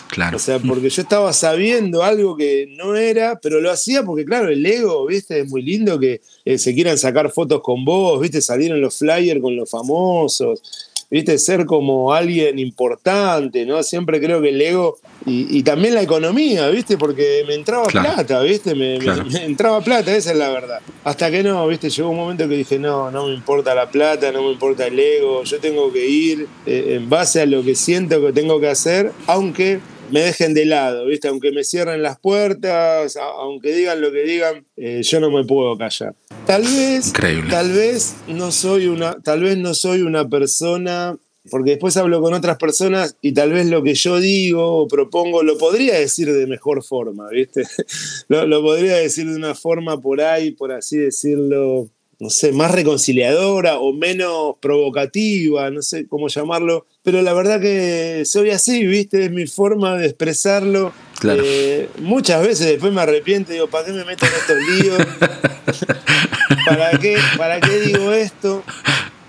Claro. O sea, porque yo estaba sabiendo algo que no era, pero lo hacía porque, claro, el ego, ¿viste? Es muy lindo que eh, se quieran sacar fotos con vos, ¿viste? Salir en los flyers con los famosos. ¿viste? Ser como alguien importante, ¿no? Siempre creo que el ego y, y también la economía, ¿viste? Porque me entraba claro. plata, ¿viste? Me, claro. me, me, entraba plata, esa es la verdad. Hasta que no, ¿viste? Llegó un momento que dije, no, no me importa la plata, no me importa el ego, yo tengo que ir eh, en base a lo que siento que tengo que hacer, aunque me dejen de lado, ¿viste? Aunque me cierren las puertas, aunque digan lo que digan, eh, yo no me puedo callar. Tal vez, Increíble. tal vez no soy una, tal vez no soy una persona, porque después hablo con otras personas y tal vez lo que yo digo o propongo lo podría decir de mejor forma, ¿viste? lo, lo podría decir de una forma por ahí, por así decirlo, no sé, más reconciliadora o menos provocativa, no sé cómo llamarlo, pero la verdad que soy así, ¿viste? Es mi forma de expresarlo. Claro. Eh, muchas veces después me arrepiento y digo, ¿para qué me meto en estos líos? ¿Para qué, ¿Para qué digo esto?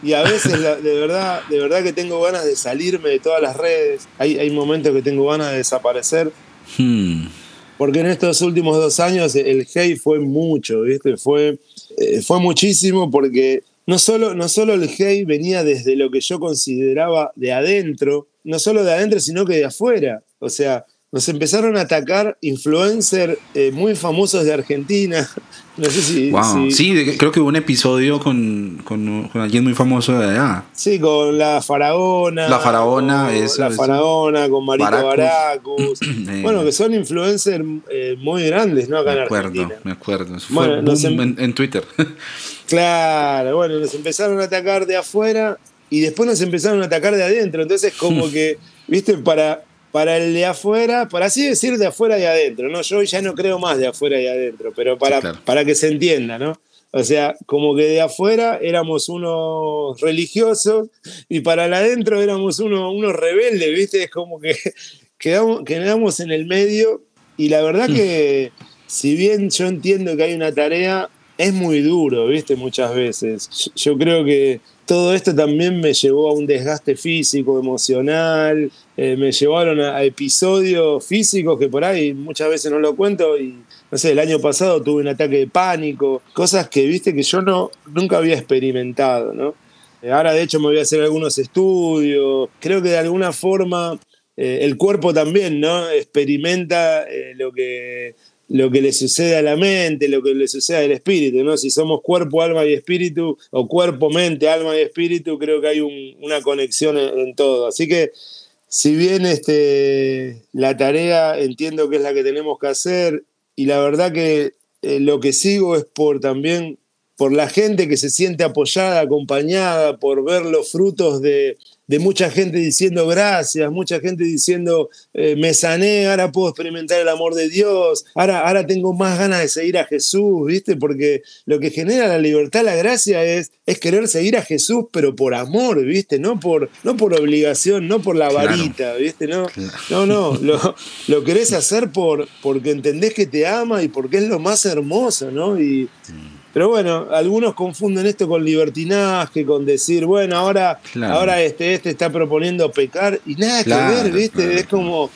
Y a veces, la, de, verdad, de verdad que tengo ganas de salirme de todas las redes. Hay, hay momentos que tengo ganas de desaparecer. Hmm. Porque en estos últimos dos años el hate fue mucho, ¿viste? Fue, eh, fue muchísimo porque no solo, no solo el hate venía desde lo que yo consideraba de adentro, no solo de adentro, sino que de afuera. O sea, nos empezaron a atacar influencers eh, muy famosos de Argentina. No sé si. Wow. Si... Sí, creo que hubo un episodio con, con, con, alguien muy famoso de allá. Sí, con la Faraona. La Faraona, eso. La Faraona, con Marito Baracus. bueno, que son influencers eh, muy grandes, ¿no? Acá me en Argentina. Me acuerdo, me acuerdo. Bueno, em... en, en Twitter. claro, bueno, nos empezaron a atacar de afuera y después nos empezaron a atacar de adentro. Entonces, como que, viste, para, para el de afuera, para así decir de afuera y adentro, ¿no? Yo ya no creo más de afuera y adentro, pero para, sí, claro. para que se entienda, ¿no? O sea, como que de afuera éramos unos religiosos y para el adentro éramos unos, unos rebeldes, ¿viste? Es como que quedamos, quedamos en el medio y la verdad que si bien yo entiendo que hay una tarea, es muy duro, ¿viste? Muchas veces. Yo creo que todo esto también me llevó a un desgaste físico, emocional, eh, me llevaron a, episodios físicos que por ahí muchas veces no lo cuento y no sé, el año pasado tuve un ataque de pánico, cosas que viste que yo no, nunca había experimentado, ¿no? Eh, ahora de hecho me voy a hacer algunos estudios, creo que de alguna forma eh, el cuerpo también, ¿no? Experimenta lo que lo que le sucede a la mente, lo que le sucede al espíritu, ¿no? Si somos cuerpo, alma y espíritu, o cuerpo, mente, alma y espíritu, creo que hay una conexión en, todo. Así que, si bien este, la tarea entiendo que es la que tenemos que hacer, y la verdad que eh, lo que sigo es por también, por la gente que se siente apoyada, acompañada, por ver los frutos de, de mucha gente diciendo gracias, mucha gente diciendo eh, me sané, ahora puedo experimentar el amor de Dios, ahora, ahora tengo más ganas de seguir a Jesús, ¿viste? Porque lo que genera la libertad, la gracia es, es querer seguir a Jesús, pero por amor, ¿viste? No por, no por obligación, no por la varita, ¿viste? No, no, no, lo, lo, querés hacer por, porque entendés que te ama y porque es lo más hermoso, ¿no? Y, pero bueno, algunos confunden esto con libertinaje, con decir, bueno, ahora, ahora este, este está proponiendo pecar y nada que ver, ¿viste? Es como,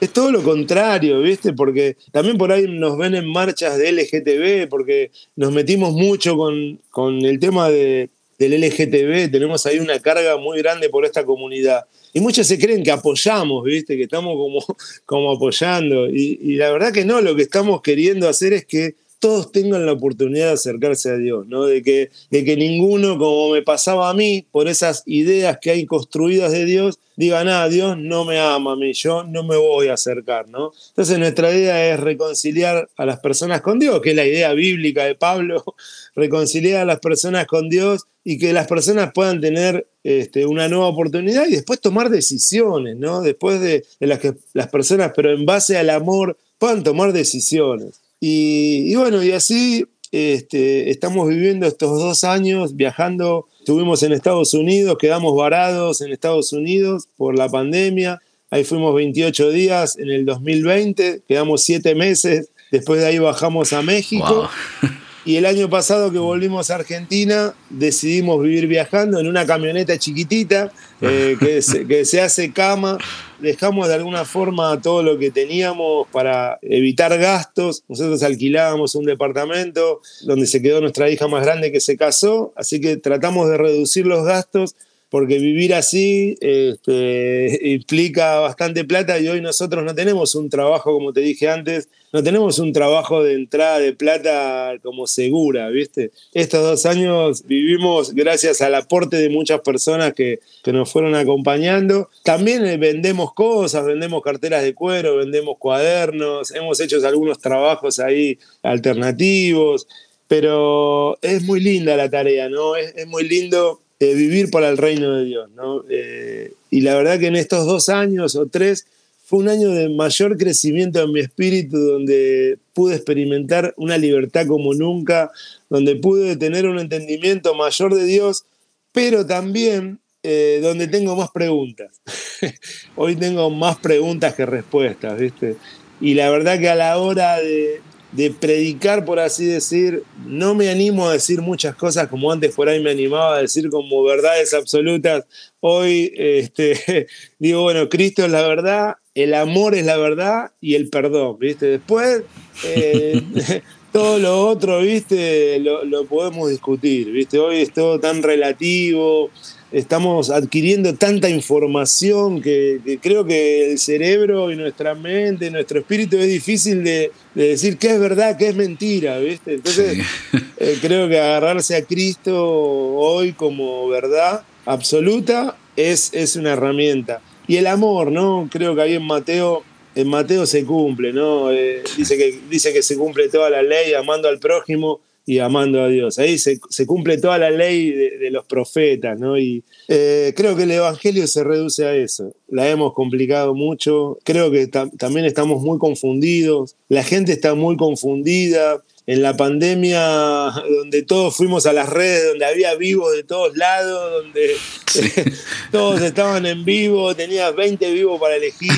es todo lo contrario, ¿viste? Porque también por ahí nos ven en marchas de LGTB, porque nos metimos mucho con, con el tema de, del LGTB, tenemos ahí una carga muy grande por esta comunidad. Y muchos se creen que apoyamos, ¿viste? Que estamos como, como apoyando. Y, y la verdad que no, lo que estamos queriendo hacer es que todos tengan la oportunidad de acercarse a Dios, ¿no? De que, de que ninguno, como me pasaba a mí, por esas ideas que hay construidas de Dios, diga, nada, Dios no me ama a mí, yo no me voy a acercar, ¿no? Entonces nuestra idea es reconciliar a las personas con Dios, que es la idea bíblica de Pablo, reconciliar a las personas con Dios y que las personas puedan tener este, una nueva oportunidad y después tomar decisiones, ¿no? Después de, las que las personas, pero en base al amor, puedan tomar decisiones. Y, bueno, y así este, estamos viviendo estos dos años viajando. Estuvimos en Estados Unidos, quedamos varados en Estados Unidos por la pandemia. Ahí fuimos 28 días en el 2020, quedamos 7 meses. Después de ahí bajamos a México. Y el año pasado que volvimos a Argentina, decidimos vivir viajando en una camioneta chiquitita eh, que, se, hace cama. Dejamos de alguna forma todo lo que teníamos para evitar gastos. Nosotros alquilábamos un departamento donde se quedó nuestra hija más grande que se casó, así que tratamos de reducir los gastos porque vivir así este, implica bastante plata y hoy nosotros no tenemos un trabajo, como te dije antes, no tenemos un trabajo de entrada de plata como segura, ¿viste? Estos dos años vivimos gracias al aporte de muchas personas que, que nos fueron acompañando. También eh, vendemos cosas, vendemos carteras de cuero, vendemos cuadernos, hemos hecho algunos trabajos ahí alternativos, pero es muy linda la tarea, ¿no? Es, es muy lindo eh, vivir para el reino de Dios. ¿no? Eh, y la verdad que en estos dos años o tres fue un año de mayor crecimiento en mi espíritu, donde pude experimentar una libertad como nunca, donde pude tener un entendimiento mayor de Dios, pero también eh, donde tengo más preguntas. Hoy tengo más preguntas que respuestas, ¿viste? Y la verdad que a la hora de, de predicar, por así decir, no me animo a decir muchas cosas como antes por ahí me animaba a decir como verdades absolutas. Hoy este, digo, bueno, Cristo es la verdad, el amor es la verdad y el perdón, ¿viste? Después, eh, todo lo otro, ¿viste? Lo, lo, podemos discutir, ¿viste? Hoy es todo tan relativo, estamos adquiriendo tanta información que, creo que el cerebro y nuestra mente, nuestro espíritu es difícil de, decir qué es verdad, qué es mentira, ¿viste? Entonces eh, creo que agarrarse a Cristo hoy como verdad absoluta es, es una herramienta. Y el amor, ¿no? Creo que ahí en Mateo, en Mateo se cumple, ¿no? Eh, dice, que, dice que se cumple toda la ley amando al prójimo y amando a Dios. Ahí se, cumple toda la ley de, los profetas, ¿no? Y eh, creo que el Evangelio se reduce a eso. La hemos complicado mucho. Creo que también estamos muy confundidos. La gente está muy confundida. En la pandemia, donde todos fuimos a las redes, donde había vivos de todos lados, donde todos estaban en vivo, tenías 20 vivos para elegir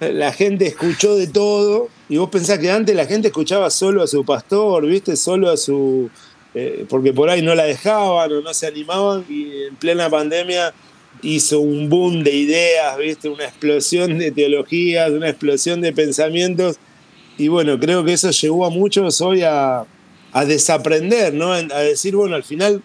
la gente escuchó de todo y vos pensás que antes la gente escuchaba solo a su pastor, ¿viste? Solo a su... Eh, porque por ahí no la dejaban o no se animaban y en plena pandemia hizo un boom de ideas, ¿viste? Una explosión de teologías, una explosión de pensamientos y bueno, creo que eso llevó a muchos hoy a, a desaprender, ¿no? A decir, bueno, al final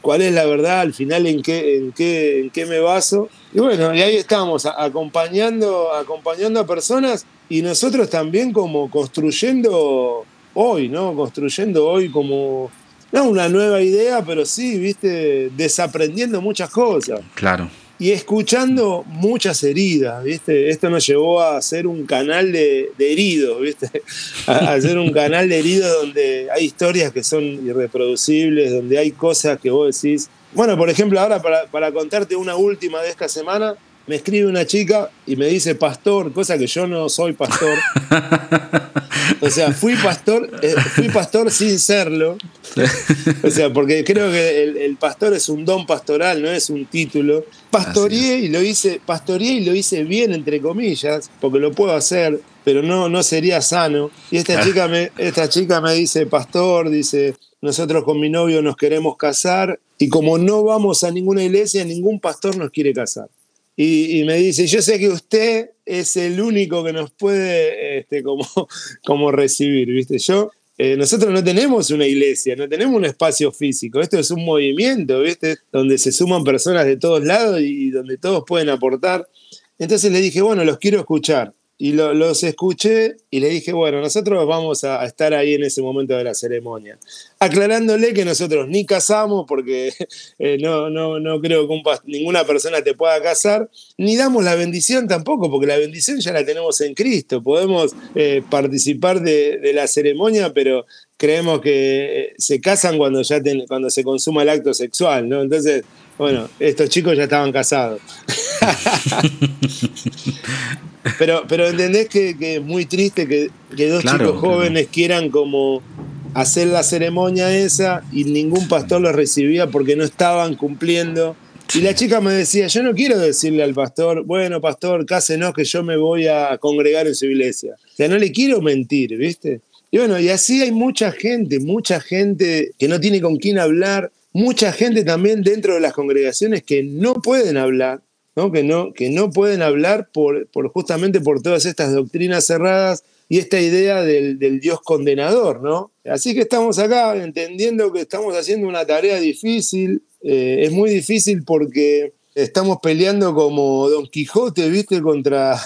cuál es la verdad, al final en qué, en qué, en qué me baso. Y bueno, y ahí estamos, acompañando, acompañando a personas y nosotros también como construyendo hoy, ¿no? Construyendo hoy como, no una nueva idea, pero sí, viste, desaprendiendo muchas cosas. Claro y escuchando muchas heridas, ¿viste? Esto nos llevó a hacer un canal de, heridos, ¿viste? A, hacer un canal de heridos donde hay historias que son irreproducibles, donde hay cosas que vos decís. Bueno, por ejemplo, ahora para, para contarte una última de esta semana, me escribe una chica y me dice pastor, cosa que yo no soy pastor. O sea, fui pastor, eh, fui pastor sin serlo. O sea, porque creo que el, pastor es un don pastoral, no es un título. Pastoreé y lo hice, pastoreé y lo hice bien, entre comillas, porque lo puedo hacer, pero no, no sería sano. Y esta chica me, esta chica me dice, pastor, dice, nosotros con mi novio nos queremos casar y como no vamos a ninguna iglesia, ningún pastor nos quiere casar. Y, me dice, yo sé que usted es el único que nos puede este, como, como recibir, ¿viste? Yo, eh, nosotros no tenemos una iglesia, no tenemos un espacio físico, esto es un movimiento, ¿viste? Donde se suman personas de todos lados y donde todos pueden aportar. Entonces le dije, bueno, los quiero escuchar y los escuché y le dije, bueno, nosotros vamos a, estar ahí en ese momento de la ceremonia. Aclarándole que nosotros ni casamos, porque eh, no, no, no creo que ninguna persona te pueda casar, ni damos la bendición tampoco, porque la bendición ya la tenemos en Cristo. Podemos eh, participar de, la ceremonia, pero creemos que eh, se casan cuando, ya cuando se consuma el acto sexual, ¿no? Entonces, bueno, estos chicos ya estaban casados. Pero, pero entendés que, es muy triste que, dos chicos jóvenes quieran como hacer la ceremonia esa y ningún pastor los recibía porque no estaban cumpliendo. Y la chica me decía, yo no quiero decirle al pastor, bueno, pastor, cásenos que yo me voy a congregar en su iglesia. O sea, no le quiero mentir, ¿viste? Y bueno, y así hay mucha gente, mucha gente que no tiene con quién hablar, mucha gente también dentro de las congregaciones que no pueden hablar que, no, que no pueden hablar por, por, justamente por todas estas doctrinas cerradas y esta idea del, Dios condenador. ¿no? Así que estamos acá entendiendo que estamos haciendo una tarea difícil, eh, es muy difícil porque estamos peleando como Don Quijote, ¿viste? Contra,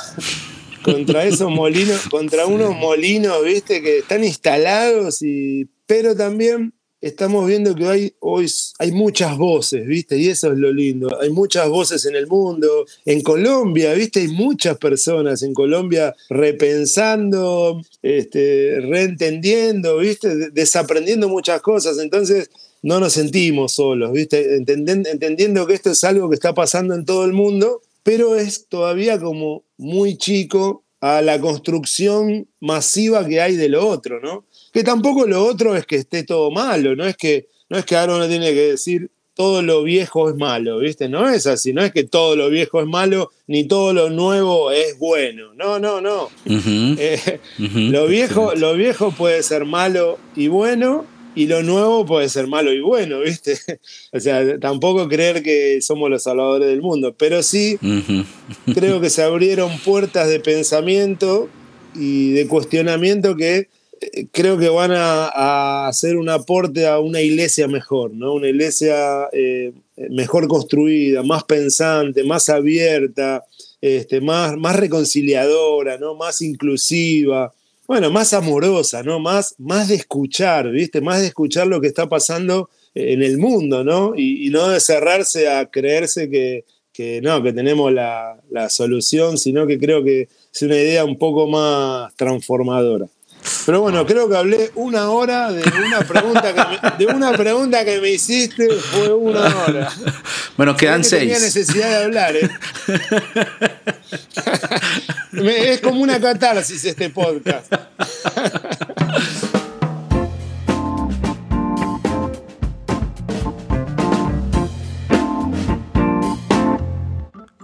contra esos molinos, contra unos molinos, ¿viste? Que están instalados y... Pero también estamos viendo que hay, hoy hay muchas voces, ¿viste? Y eso es lo lindo. Hay muchas voces en el mundo. En Colombia, ¿viste? Hay muchas personas en Colombia repensando, este, reentendiendo, ¿viste? Desaprendiendo muchas cosas. Entonces, no nos sentimos solos, ¿viste? entendiendo que esto es algo que está pasando en todo el mundo, pero es todavía como muy chico a la construcción masiva que hay de lo otro, ¿no? Que tampoco lo otro es que esté todo malo, no es que, no es que ahora uno tiene que decir todo lo viejo es malo, ¿viste? No es así, no es que todo lo viejo es malo, ni todo lo nuevo es bueno. No, no, no. Eh, lo, viejo, lo viejo puede ser malo y bueno, y lo nuevo puede ser malo y bueno, ¿viste? o sea, tampoco creer que somos los salvadores del mundo, pero sí creo que se abrieron puertas de pensamiento y de cuestionamiento que creo que van a, hacer un aporte a una iglesia mejor, ¿no? Una iglesia eh, mejor construida, más pensante, más abierta, este, más, más reconciliadora, ¿no? Más inclusiva, bueno, más amorosa, ¿no? Más, más de escuchar, ¿viste? Más de escuchar lo que está pasando en el mundo, ¿no? Y, no de cerrarse a creerse que, no, que tenemos la, la solución, sino que creo que es una idea un poco más transformadora. Pero bueno, creo que hablé una hora de una pregunta que me, de una pregunta que me hiciste, fue una hora. Bueno, quedan seis. Tenía necesidad de hablar, ¿eh? es como una catarsis este podcast.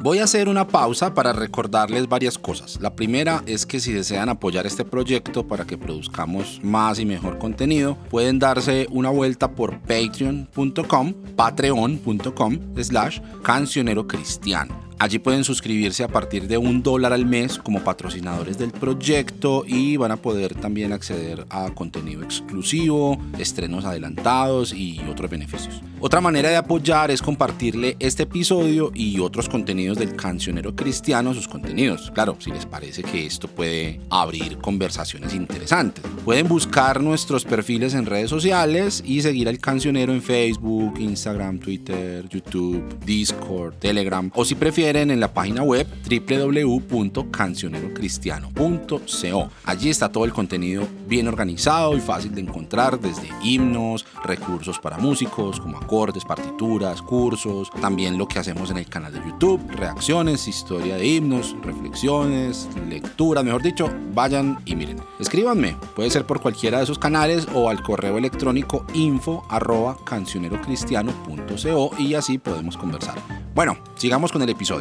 Voy a hacer una pausa para recordarles varias cosas. La primera es que si desean apoyar este proyecto para que produzcamos más y mejor contenido, pueden darse una vuelta por patreon.com, patreon.com slash cancionero cristiano. Allí pueden suscribirse a partir de un dólar al mes como patrocinadores del proyecto y van a poder también acceder a contenido exclusivo, estrenos adelantados y otros beneficios. Otra manera de apoyar es compartirle este episodio y otros contenidos del cancionero cristiano, sus contenidos. Claro, si les parece que esto puede abrir conversaciones interesantes. Pueden buscar nuestros perfiles en redes sociales y seguir al cancionero en Facebook, Instagram, Twitter, YouTube, Discord, Telegram o si prefieren en la página web www.cancionerocristiano.co. Allí está todo el contenido bien organizado y fácil de encontrar desde himnos, recursos para músicos como acordes, partituras, cursos, también lo que hacemos en el canal de YouTube, reacciones, historia de himnos, reflexiones, lectura, mejor dicho, vayan y miren. Escríbanme, puede ser por cualquiera de esos canales o al correo electrónico info arroba cancionerocristiano.co y así podemos conversar. Bueno, sigamos con el episodio.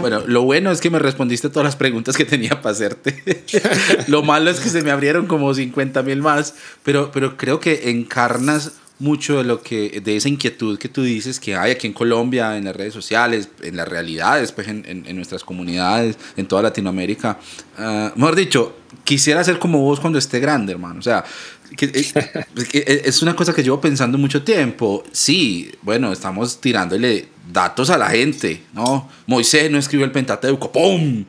Bueno, lo bueno es que me respondiste todas las preguntas que tenía para hacerte. lo malo es que se me abrieron como 50 mil más, pero, pero creo que encarnas mucho de lo que de esa inquietud que tú dices que hay aquí en Colombia en las redes sociales en las realidades pues en, en, nuestras comunidades en toda Latinoamérica. Uh, mejor dicho quisiera ser como vos cuando esté grande hermano. O sea que, que, es una cosa que llevo pensando mucho tiempo. Sí bueno estamos tirándole datos a la gente, ¿no? Moisés no escribió el Pentateuco, ¡pum!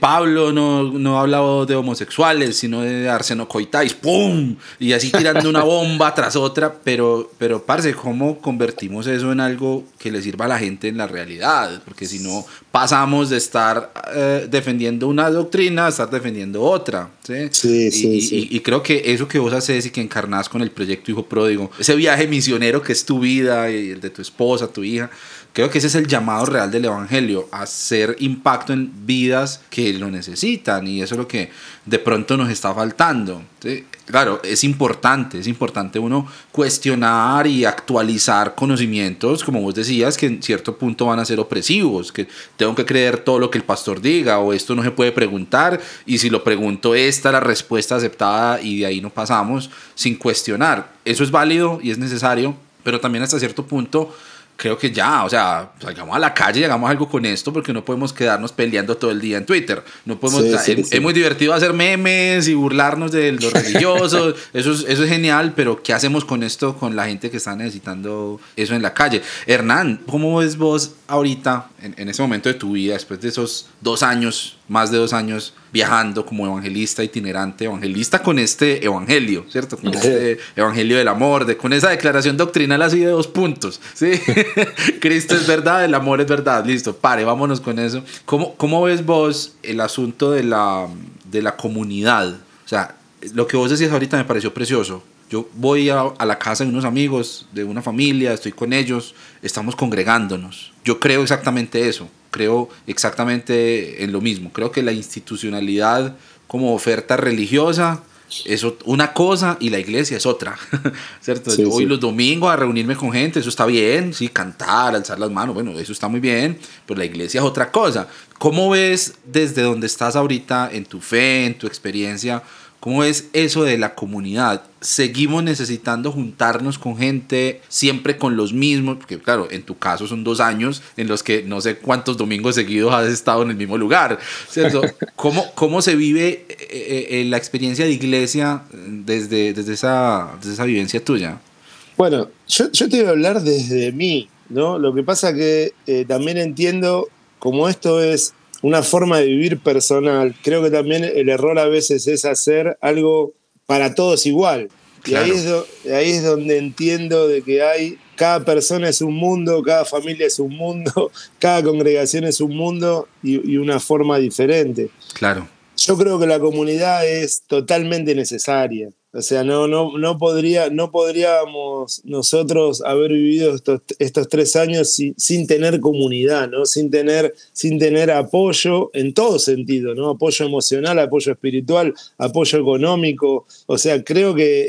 Pablo no, no ha hablado de homosexuales, sino de arsenocoitais, ¡pum! Y así tirando una bomba tras otra, pero, pero, parce, ¿cómo convertimos eso en algo que le sirva a la gente en la realidad? Porque si no, pasamos de estar eh, defendiendo una doctrina a estar defendiendo otra, ¿sí? Sí, sí, y, sí. Y, y, creo que eso que vos haces y que encarnás con el proyecto Hijo Pródigo, ese viaje misionero que es tu vida y el de tu esposa, tu hija, Creo que ese es el llamado real del Evangelio, hacer impacto en vidas que lo necesitan y eso es lo que de pronto nos está faltando. Claro, es importante, es importante uno cuestionar y actualizar conocimientos, como vos decías, que en cierto punto van a ser opresivos, que tengo que creer todo lo que el pastor diga o esto no se puede preguntar y si lo pregunto esta la respuesta aceptada y de ahí no pasamos sin cuestionar. Eso es válido y es necesario, pero también hasta cierto punto creo que ya, o sea, salgamos a la calle y hagamos algo con esto porque no podemos quedarnos peleando todo el día en Twitter. No podemos, Sí, es, sí, es sí. muy divertido hacer memes y burlarnos de los religiosos, eso es, eso es genial, pero ¿qué hacemos con esto con la gente que está necesitando eso en la calle? Hernán, ¿cómo ves vos ahorita, en, en ese momento de tu vida, después de esos dos años, más de dos años, viajando como evangelista itinerante, evangelista con este evangelio, ¿cierto? Con este evangelio del amor, de, con esa declaración doctrinal así de dos puntos, ¿sí? Cristo es verdad, el amor es verdad, listo, pare, vámonos con eso. ¿Cómo, cómo ves vos el asunto de la, de la comunidad? O sea, lo que vos decías ahorita me pareció precioso. Yo voy a, a, la casa de unos amigos, de una familia, estoy con ellos, estamos congregándonos. Yo creo exactamente eso, creo exactamente en lo mismo. Creo que la institucionalidad como oferta religiosa es una cosa y la iglesia es otra, ¿cierto? Sí, Yo voy sí. los domingos a reunirme con gente, eso está bien, sí, cantar, alzar las manos, bueno, eso está muy bien, pero la iglesia es otra cosa. ¿Cómo ves desde donde estás ahorita en tu fe, en tu experiencia, cómo ves eso de la comunidad? ¿Seguimos necesitando juntarnos con gente siempre con los mismos? Porque claro, en tu caso son dos años en los que no sé cuántos domingos seguidos has estado en el mismo lugar, ¿cierto? ¿Cómo, cómo se vive eh, eh, la experiencia de iglesia desde, desde, esa, desde esa vivencia tuya? Bueno, yo, yo te voy a hablar desde mí, ¿no? Lo que pasa que eh, también entiendo como esto es una forma de vivir personal, creo que también el error a veces es hacer algo para todos igual. Claro. Y ahí es, do, ahí es donde entiendo de que hay, cada persona es un mundo, cada familia es un mundo, cada congregación es un mundo y, y una forma diferente. Claro. Yo creo que la comunidad es totalmente necesaria. O sea, no, no, no, podría, no podríamos nosotros haber vivido estos, estos tres años sin, sin, tener comunidad, ¿no? sin, tener, sin tener apoyo en todo sentido, ¿no? apoyo emocional, apoyo espiritual, apoyo económico. O sea, creo que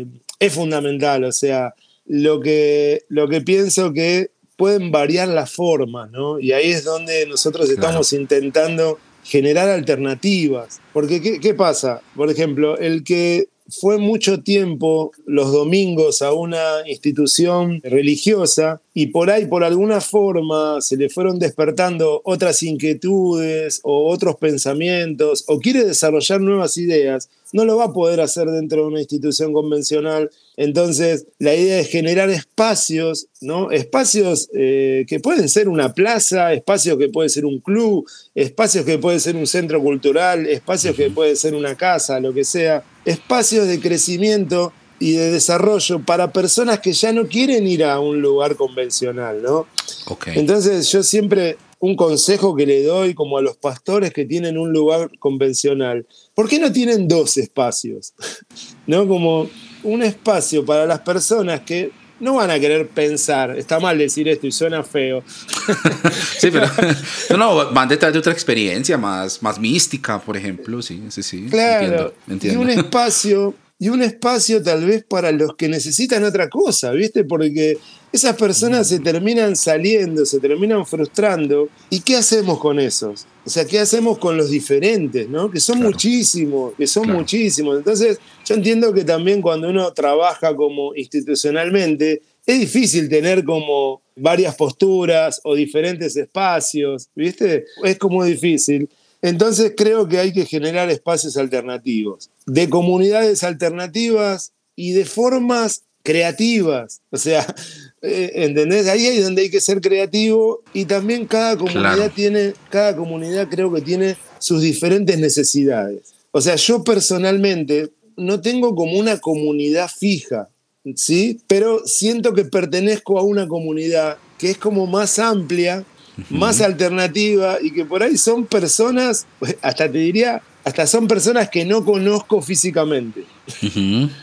eh, es fundamental. O sea, lo que, lo que pienso que pueden variar las formas, ¿no? Y ahí es donde nosotros estamos intentando generar alternativas. Porque, ¿qué, ¿qué, pasa? Por ejemplo, el que fue mucho tiempo los domingos a una institución religiosa y por ahí, por alguna forma, se le fueron despertando otras inquietudes o otros pensamientos o quiere desarrollar nuevas ideas, no lo va a poder hacer dentro de una institución convencional. Entonces, la idea es generar espacios, ¿no? Espacios eh, que pueden ser una plaza, espacios que puede ser un club, espacios que puede ser un centro cultural, espacios que puede ser una casa, lo que sea, espacios de crecimiento y de desarrollo para personas que ya no quieren ir a un lugar convencional, ¿no? Entonces yo siempre un consejo que le doy como a los pastores que tienen un lugar convencional, ¿por qué no tienen dos espacios? ¿No? Como un espacio para las personas que no van a querer pensar. Está mal decir esto y suena feo. sí, pero no, no, van detrás de otra experiencia más, más mística, por ejemplo. Sí, sí, sí. Claro. Y un espacio y un espacio tal vez para los que necesitan otra cosa, ¿viste? Porque esas personas se terminan saliendo, se terminan frustrando. ¿Y qué hacemos con esos? O sea, ¿qué hacemos con los diferentes, ¿no? Que son muchísimos, que son muchísimos. Entonces, yo entiendo que también cuando uno trabaja como institucionalmente, es difícil tener como varias posturas o diferentes espacios, ¿viste? Es como difícil. Entonces creo que hay que generar espacios alternativos, de comunidades alternativas y de formas creativas. O sea, eh, ¿entendés? Ahí es donde hay que ser creativo y también cada comunidad tiene, cada comunidad creo que tiene sus diferentes necesidades. O sea, yo personalmente no tengo como una comunidad fija, ¿sí? Pero siento que pertenezco a una comunidad que es como más amplia más alternativa y que por ahí son personas, hasta te diría, hasta son personas que no conozco físicamente.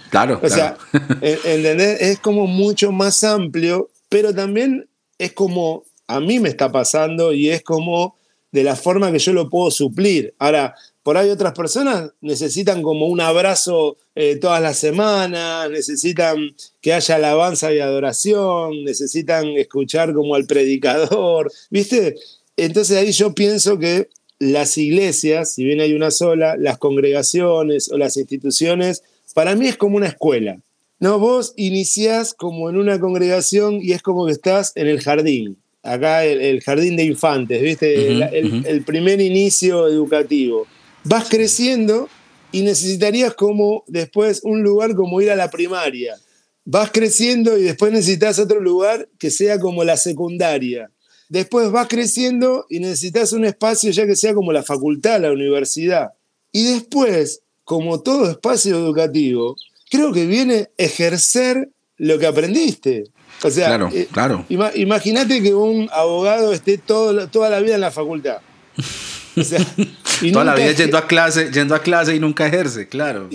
Claro. o sea, ¿entendés? Es como mucho más amplio, pero también es como a mí me está pasando y es como de la forma que yo lo puedo suplir. Ahora, por ahí otras personas necesitan como un abrazo eh, todas las semanas, necesitan que haya alabanza y adoración, necesitan escuchar como al predicador, ¿viste? Entonces ahí yo pienso que las iglesias, si bien hay una sola, las congregaciones o las instituciones, para mí es como una escuela. No, vos iniciás como en una congregación y es como que estás en el jardín. Acá el, jardín de infantes, ¿viste? el primer inicio educativo vas creciendo y necesitarías como después un lugar como ir a la primaria. Vas creciendo y después necesitas otro lugar que sea como la secundaria. Después vas creciendo y necesitas un espacio ya que sea como la facultad, la universidad. Y después, como todo espacio educativo, creo que viene ejercer lo que aprendiste. O sea, claro, eh, claro. imagínate que un abogado esté todo, toda la vida en la facultad. Toda la vida yendo a, clase, yendo a clase y nunca ejerce, claro.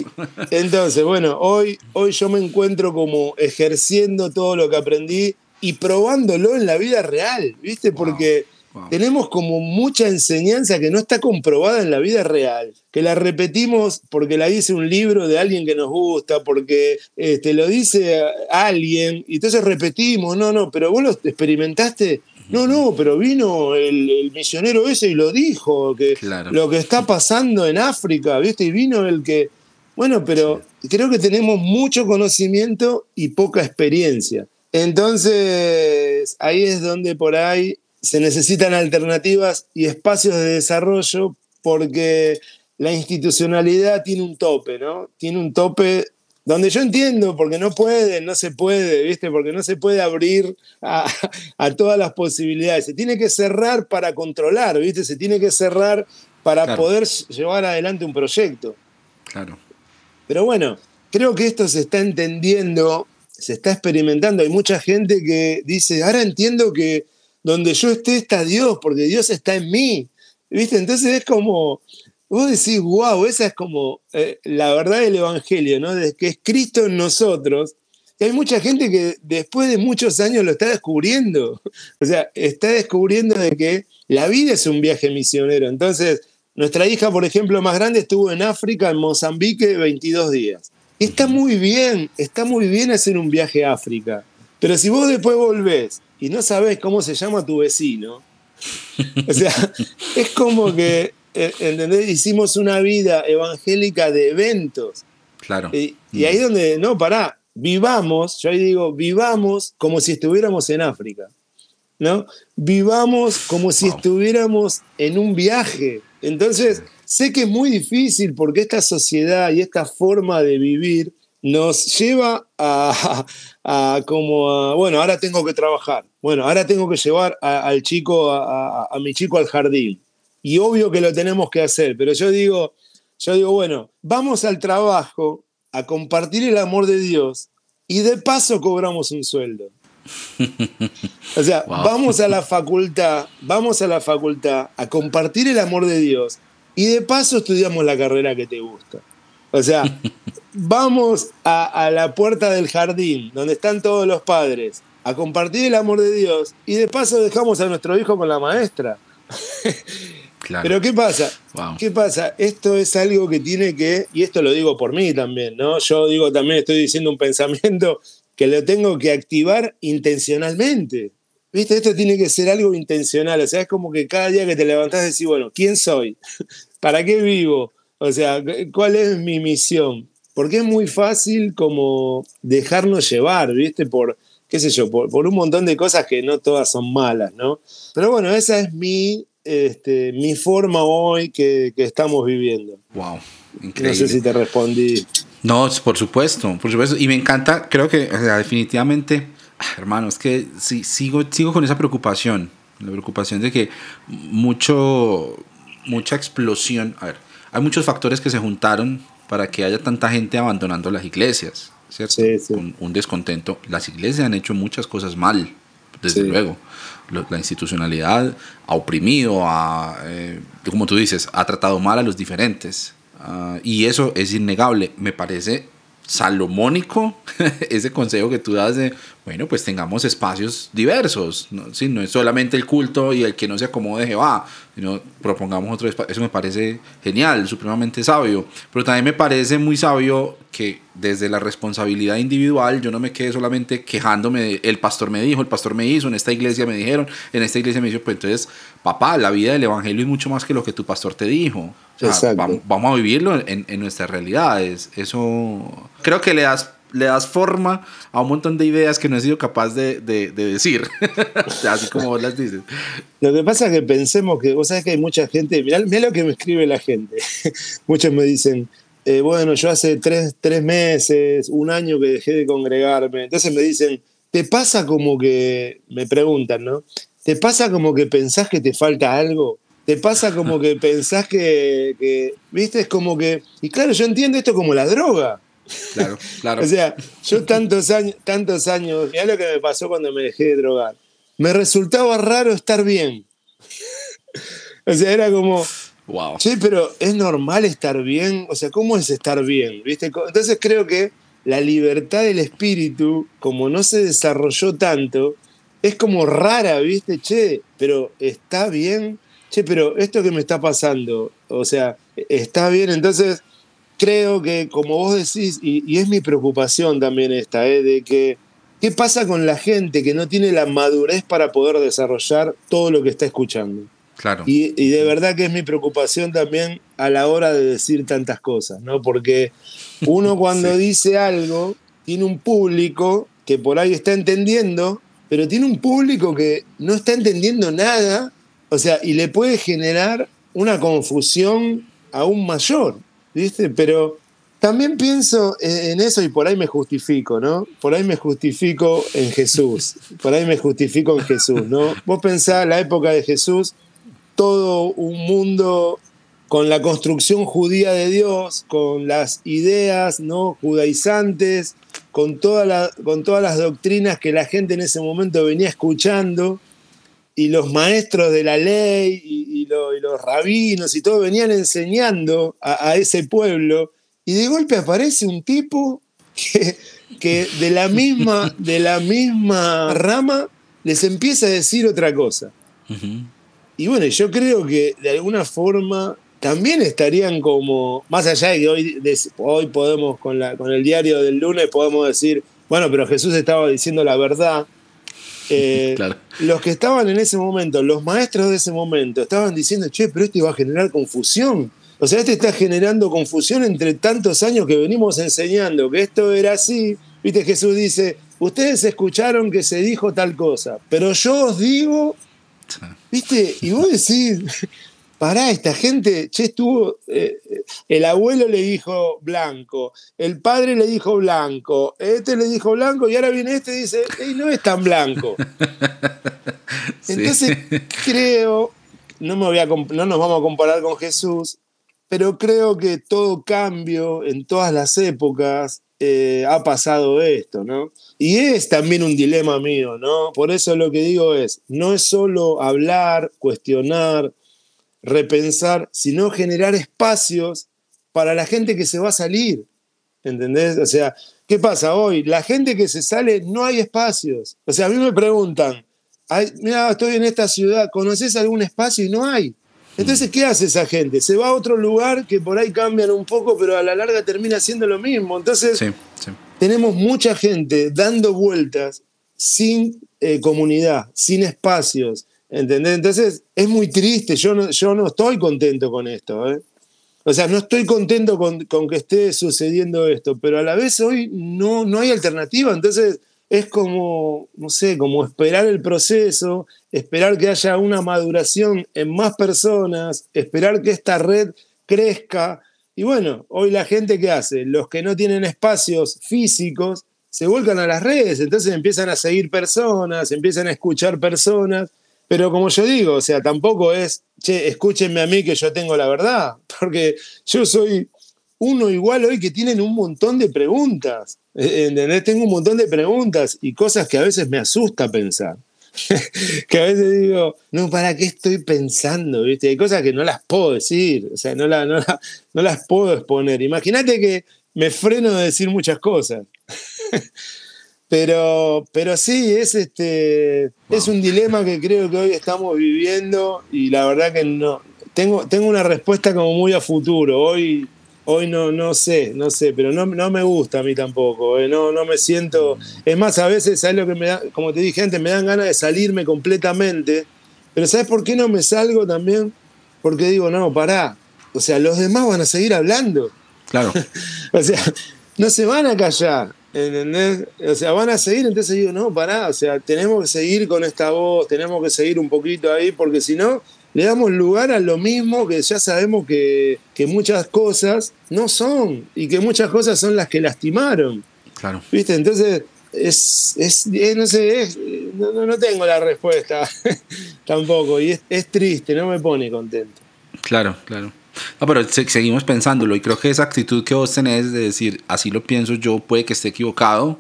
Entonces, bueno, hoy, hoy yo me encuentro como ejerciendo todo lo que aprendí y probándolo en la vida real, ¿viste? Porque tenemos como mucha enseñanza que no está comprobada en la vida real, que la repetimos porque la dice un libro de alguien que nos gusta, porque este, lo dice alguien, y entonces repetimos, no, no, pero vos lo experimentaste no, no, pero vino el, misionero ese y lo dijo, que lo que está pasando en África, ¿viste? Y vino el que... Bueno, pero creo que tenemos mucho conocimiento y poca experiencia. Entonces, ahí es donde por ahí se necesitan alternativas y espacios de desarrollo porque la institucionalidad tiene un tope, ¿no? Tiene un tope donde yo entiendo, porque no puede, no se puede, ¿viste? Porque no se puede abrir a, todas las posibilidades. Se tiene que cerrar para controlar, ¿viste? Se tiene que cerrar para poder llevar adelante un proyecto. Claro. Pero bueno, creo que esto se está entendiendo, se está experimentando. Hay mucha gente que dice, ahora entiendo que donde yo esté está Dios, porque Dios está en mí. ¿Viste? Entonces es como, vos decís, wow, esa es como eh, la verdad del Evangelio, ¿no? De que es Cristo en nosotros. Y hay mucha gente que después de muchos años lo está descubriendo. O sea, está descubriendo de que la vida es un viaje misionero. Entonces, nuestra hija, por ejemplo, más grande estuvo en África, en Mozambique, 22 días. Está muy bien, está muy bien hacer un viaje a África. Pero si vos después volvés y no sabés cómo se llama tu vecino, o sea, es como que, ¿entendés? Hicimos una vida evangélica de eventos. Claro. Y, y ahí donde, no, pará, vivamos, yo ahí digo, vivamos como si estuviéramos en África. ¿no? Vivamos como si estuviéramos en un viaje. Entonces, sé que es muy difícil porque esta sociedad y esta forma de vivir nos lleva a, como a, bueno, ahora tengo que trabajar, bueno, ahora tengo que llevar al chico, a, mi chico al jardín. Y obvio que lo tenemos que hacer, pero yo digo, yo digo, bueno, vamos al trabajo a compartir el amor de Dios y de paso cobramos un sueldo. O sea, vamos a la facultad, vamos a la facultad a compartir el amor de Dios y de paso estudiamos la carrera que te gusta. O sea, vamos a, la puerta del jardín donde están todos los padres a compartir el amor de Dios y de paso dejamos a nuestro hijo con la maestra. Pero ¿qué pasa? ¿Qué pasa? Esto es algo que tiene que, y esto lo digo por mí también, ¿no? Yo digo también, estoy diciendo un pensamiento que lo tengo que activar intencionalmente. ¿Viste? Esto tiene que ser algo intencional. O sea, es como que cada día que te levantás decís, bueno, ¿quién soy? ¿Para qué vivo? O sea, ¿cuál es mi misión? Porque es muy fácil como dejarnos llevar, ¿viste? Por, qué sé yo, por, un montón de cosas que no todas son malas, ¿no? Pero bueno, esa es mi, este, mi forma hoy que, que estamos viviendo. Wow, increíble. No sé si te respondí. No, por supuesto, por supuesto. Y me encanta, creo que definitivamente, ah, hermano, es que sí, sigo, sigo con esa preocupación. La preocupación de que mucho, mucha explosión. A ver, hay muchos factores que se juntaron para que haya tanta gente abandonando las iglesias, ¿cierto? Con un descontento. Las iglesias han hecho muchas cosas mal, desde luego. La institucionalidad ha oprimido, ha, eh, como tú dices, ha tratado mal a los diferentes. Ah, y eso es innegable. Me parece salomónico ese consejo que tú das de, bueno, pues tengamos espacios diversos. ¿no? no es solamente el culto y el que no se acomode va, sino propongamos otro espacio. Eso me parece genial, supremamente sabio. Pero también me parece muy sabio que desde la responsabilidad individual yo no me quede solamente quejándome el pastor me dijo, el pastor me hizo, en esta iglesia me dijeron, en esta iglesia me dijo, pues entonces, papá, la vida del evangelio es mucho más que lo que tu pastor te dijo. vamos, a vivirlo en, en nuestras realidades. Eso creo que le das le das forma a un montón de ideas que no he sido capaz de, de, decir, así como vos las dices. Lo que pasa es que pensemos que, vos sabés que hay mucha gente, mirá, lo que me escribe la gente, muchos me dicen, eh, bueno, yo hace tres, tres meses, un año que dejé de congregarme, entonces me dicen, ¿te pasa como que, me preguntan, ¿no? ¿Te pasa como que pensás que te falta algo? ¿Te pasa como que pensás que, que, viste, es como que, y claro, yo entiendo esto como la droga. Claro, claro. o sea, yo tantos años, tantos años, mirá lo que me pasó cuando me dejé de drogar. Me resultaba raro estar bien. o sea, era como, wow. Sí, pero es normal estar bien. O sea, ¿cómo es estar bien? ¿Viste? Entonces creo que la libertad del espíritu, como no se desarrolló tanto, es como rara, ¿viste? Che, pero está bien. Che, pero esto que me está pasando, o sea, está bien. Entonces, creo que, como vos decís, y, es mi preocupación también esta, ¿eh? de que, ¿qué pasa con la gente que no tiene la madurez para poder desarrollar todo lo que está escuchando? Claro. Y, de verdad que es mi preocupación también a la hora de decir tantas cosas, ¿no? Porque uno cuando dice algo, tiene un público que por ahí está entendiendo, pero tiene un público que no está entendiendo nada, o sea, y le puede generar una confusión aún mayor. ¿Viste? Pero también pienso en eso y por ahí me justifico, ¿no? Por ahí me justifico en Jesús, por ahí me justifico en Jesús, ¿no? Vos pensás la época de Jesús, todo un mundo con la construcción judía de Dios, con las ideas ¿no? judaizantes, con, toda con todas las doctrinas que la gente en ese momento venía escuchando, y los maestros de la ley y, los rabinos y todo venían enseñando a, ese pueblo y de golpe aparece un tipo que, de, la misma, de la misma rama les empieza a decir otra cosa. Y bueno, yo creo que de alguna forma también estarían como, más allá de que hoy, hoy podemos, con, la, con el diario del lunes, podemos decir, Bueno, pero Jesús estaba diciendo la verdad. Eh, los que estaban en ese momento, los maestros de ese momento, estaban diciendo, che, pero esto iba a generar confusión. O sea, este está generando confusión entre tantos años que venimos enseñando que esto era así. Viste, Jesús dice, ustedes escucharon que se dijo tal cosa, pero yo os digo, viste, y vos decís, pará, esta gente, che, estuvo, eh, el abuelo le dijo blanco, el padre le dijo blanco, este le dijo blanco y ahora viene este y dice, Ey, no es tan blanco. Entonces creo, no, me voy a, no nos vamos a comparar con Jesús, pero creo que todo cambio en todas las épocas eh, ha pasado esto, ¿no? Y es también un dilema mío, ¿no? Por eso lo que digo es, no es solo hablar, cuestionar, repensar, sino generar espacios para la gente que se va a salir, ¿entendés? O sea, ¿qué pasa hoy? La gente que se sale, no hay espacios. O sea, a mí me preguntan, mira, estoy en esta ciudad, ¿conoces algún espacio? Y no hay. Entonces, ¿qué hace esa gente? Se va a otro lugar que por ahí cambian un poco, pero a la larga termina siendo lo mismo. Entonces, tenemos mucha gente dando vueltas sin eh, comunidad, sin espacios. ¿Entendés? Entonces, es muy triste. Yo no, yo no estoy contento con esto. ¿eh? O sea, no estoy contento con, con, que esté sucediendo esto, pero a la vez hoy no, no hay alternativa. Entonces, es como, no sé, como esperar el proceso, esperar que haya una maduración en más personas, esperar que esta red crezca. Y bueno, hoy la gente que hace, los que no tienen espacios físicos, se vuelcan a las redes, entonces empiezan a seguir personas, empiezan a escuchar personas, pero como yo digo, o sea, tampoco es, che, escúchenme a mí que yo tengo la verdad, porque yo soy uno igual hoy que tienen un montón de preguntas. Eh, ¿Entendés? Tengo un montón de preguntas y cosas que a veces me asusta pensar. que a veces digo, no, ¿para qué estoy pensando? ¿Viste? Hay cosas que no las puedo decir, o sea, no, no, no las puedo exponer. Imagínate que me freno de decir muchas cosas. pero, pero sí, es, este, es un dilema que creo que hoy estamos viviendo y la verdad que no. Tengo, tengo una respuesta como muy a futuro. Hoy Hoy no, no sé, no sé, pero no, no me gusta a mí tampoco. Eh, no, no me siento. Es más, a veces, ¿sabes lo que me da? Como te dije antes, me dan ganas de salirme completamente. Pero ¿sabes por qué no me salgo también? Porque digo, no, pará. O sea, los demás van a seguir hablando. Claro. o sea, no se van a callar. ¿Entendés? O sea, van a seguir, entonces digo, no, pará, o sea, tenemos que seguir con esta voz, tenemos que seguir un poquito ahí, porque si no, le damos lugar a lo mismo que ya sabemos que, muchas cosas no son y que muchas cosas son las que lastimaron. Claro. ¿Viste? Entonces, es, es, no sé, no, tengo la respuesta tampoco y es, triste, no me pone contento. Claro, claro. No, pero seguimos pensándolo y creo que esa actitud que vos tenés de decir, así lo pienso yo, puede que esté equivocado,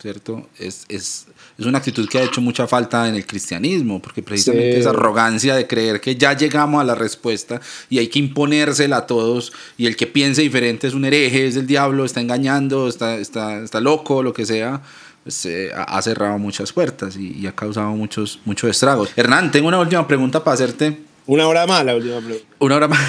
¿cierto? Es, es, es una actitud que ha hecho mucha falta en el cristianismo, porque precisamente esa arrogancia de creer que ya llegamos a la respuesta y hay que imponérsela a todos y el que piense diferente es un hereje, es el diablo, está engañando, está, está, está loco, lo que sea. Pues, eh, ha cerrado muchas puertas y, y, ha causado muchos, muchos estragos. Hernán, tengo una última pregunta para hacerte una hora más la última pregunta. Una hora más.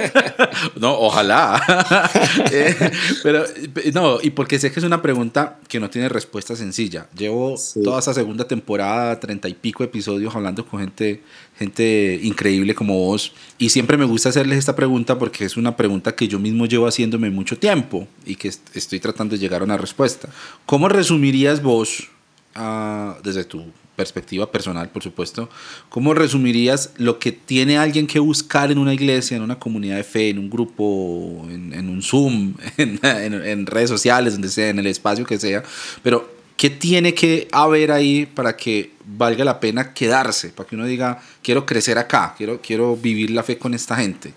no, ojalá. Eh, pero, no, y porque sé que es una pregunta que no tiene respuesta sencilla. Llevo toda esa segunda temporada, treinta y pico episodios hablando con gente, gente increíble como vos. Y siempre me gusta hacerles esta pregunta porque es una pregunta que yo mismo llevo haciéndome mucho tiempo y que estoy tratando de llegar a una respuesta. ¿Cómo resumirías vos, uh, desde tu perspectiva personal, por supuesto, ¿cómo resumirías lo que tiene alguien que buscar en una iglesia, en una comunidad de fe, en un grupo, en, un Zoom, en, redes sociales, donde sea, en el espacio que sea? Pero, ¿qué tiene que haber ahí para que valga la pena quedarse? Para que uno diga, quiero crecer acá, quiero, quiero vivir la fe con esta gente.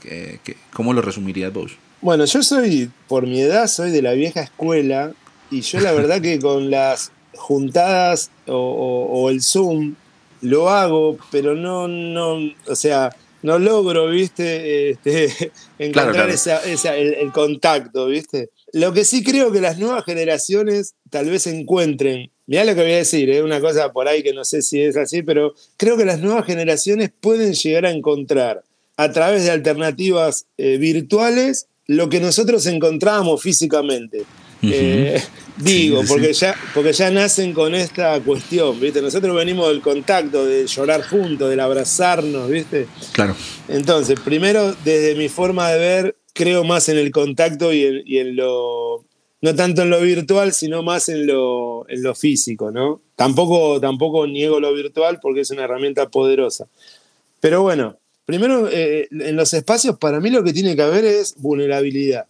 ¿Cómo lo resumirías vos? Bueno, yo soy, por mi edad, soy de la vieja escuela y yo la verdad que con las juntadas o, el Zoom, lo hago, pero no, no, o sea, no logro, viste, este, encontrar el, contacto, viste. Lo que sí creo que las nuevas generaciones tal vez encuentren, mirá lo que voy a decir, es una cosa por ahí que no sé si es así, pero creo que las nuevas generaciones pueden llegar a encontrar a través de alternativas eh, virtuales lo que nosotros encontramos físicamente. Eh, digo, porque, Ya, porque ya nacen con esta cuestión, ¿viste? Nosotros venimos del contacto, de llorar juntos, del abrazarnos, ¿viste? Claro. Entonces, primero, desde mi forma de ver, creo más en el contacto y en, y en lo. No tanto en lo virtual, sino más en lo, en lo físico, ¿no? Tampoco, tampoco niego lo virtual porque es una herramienta poderosa. Pero bueno, primero, eh, en los espacios, para mí lo que tiene que haber es vulnerabilidad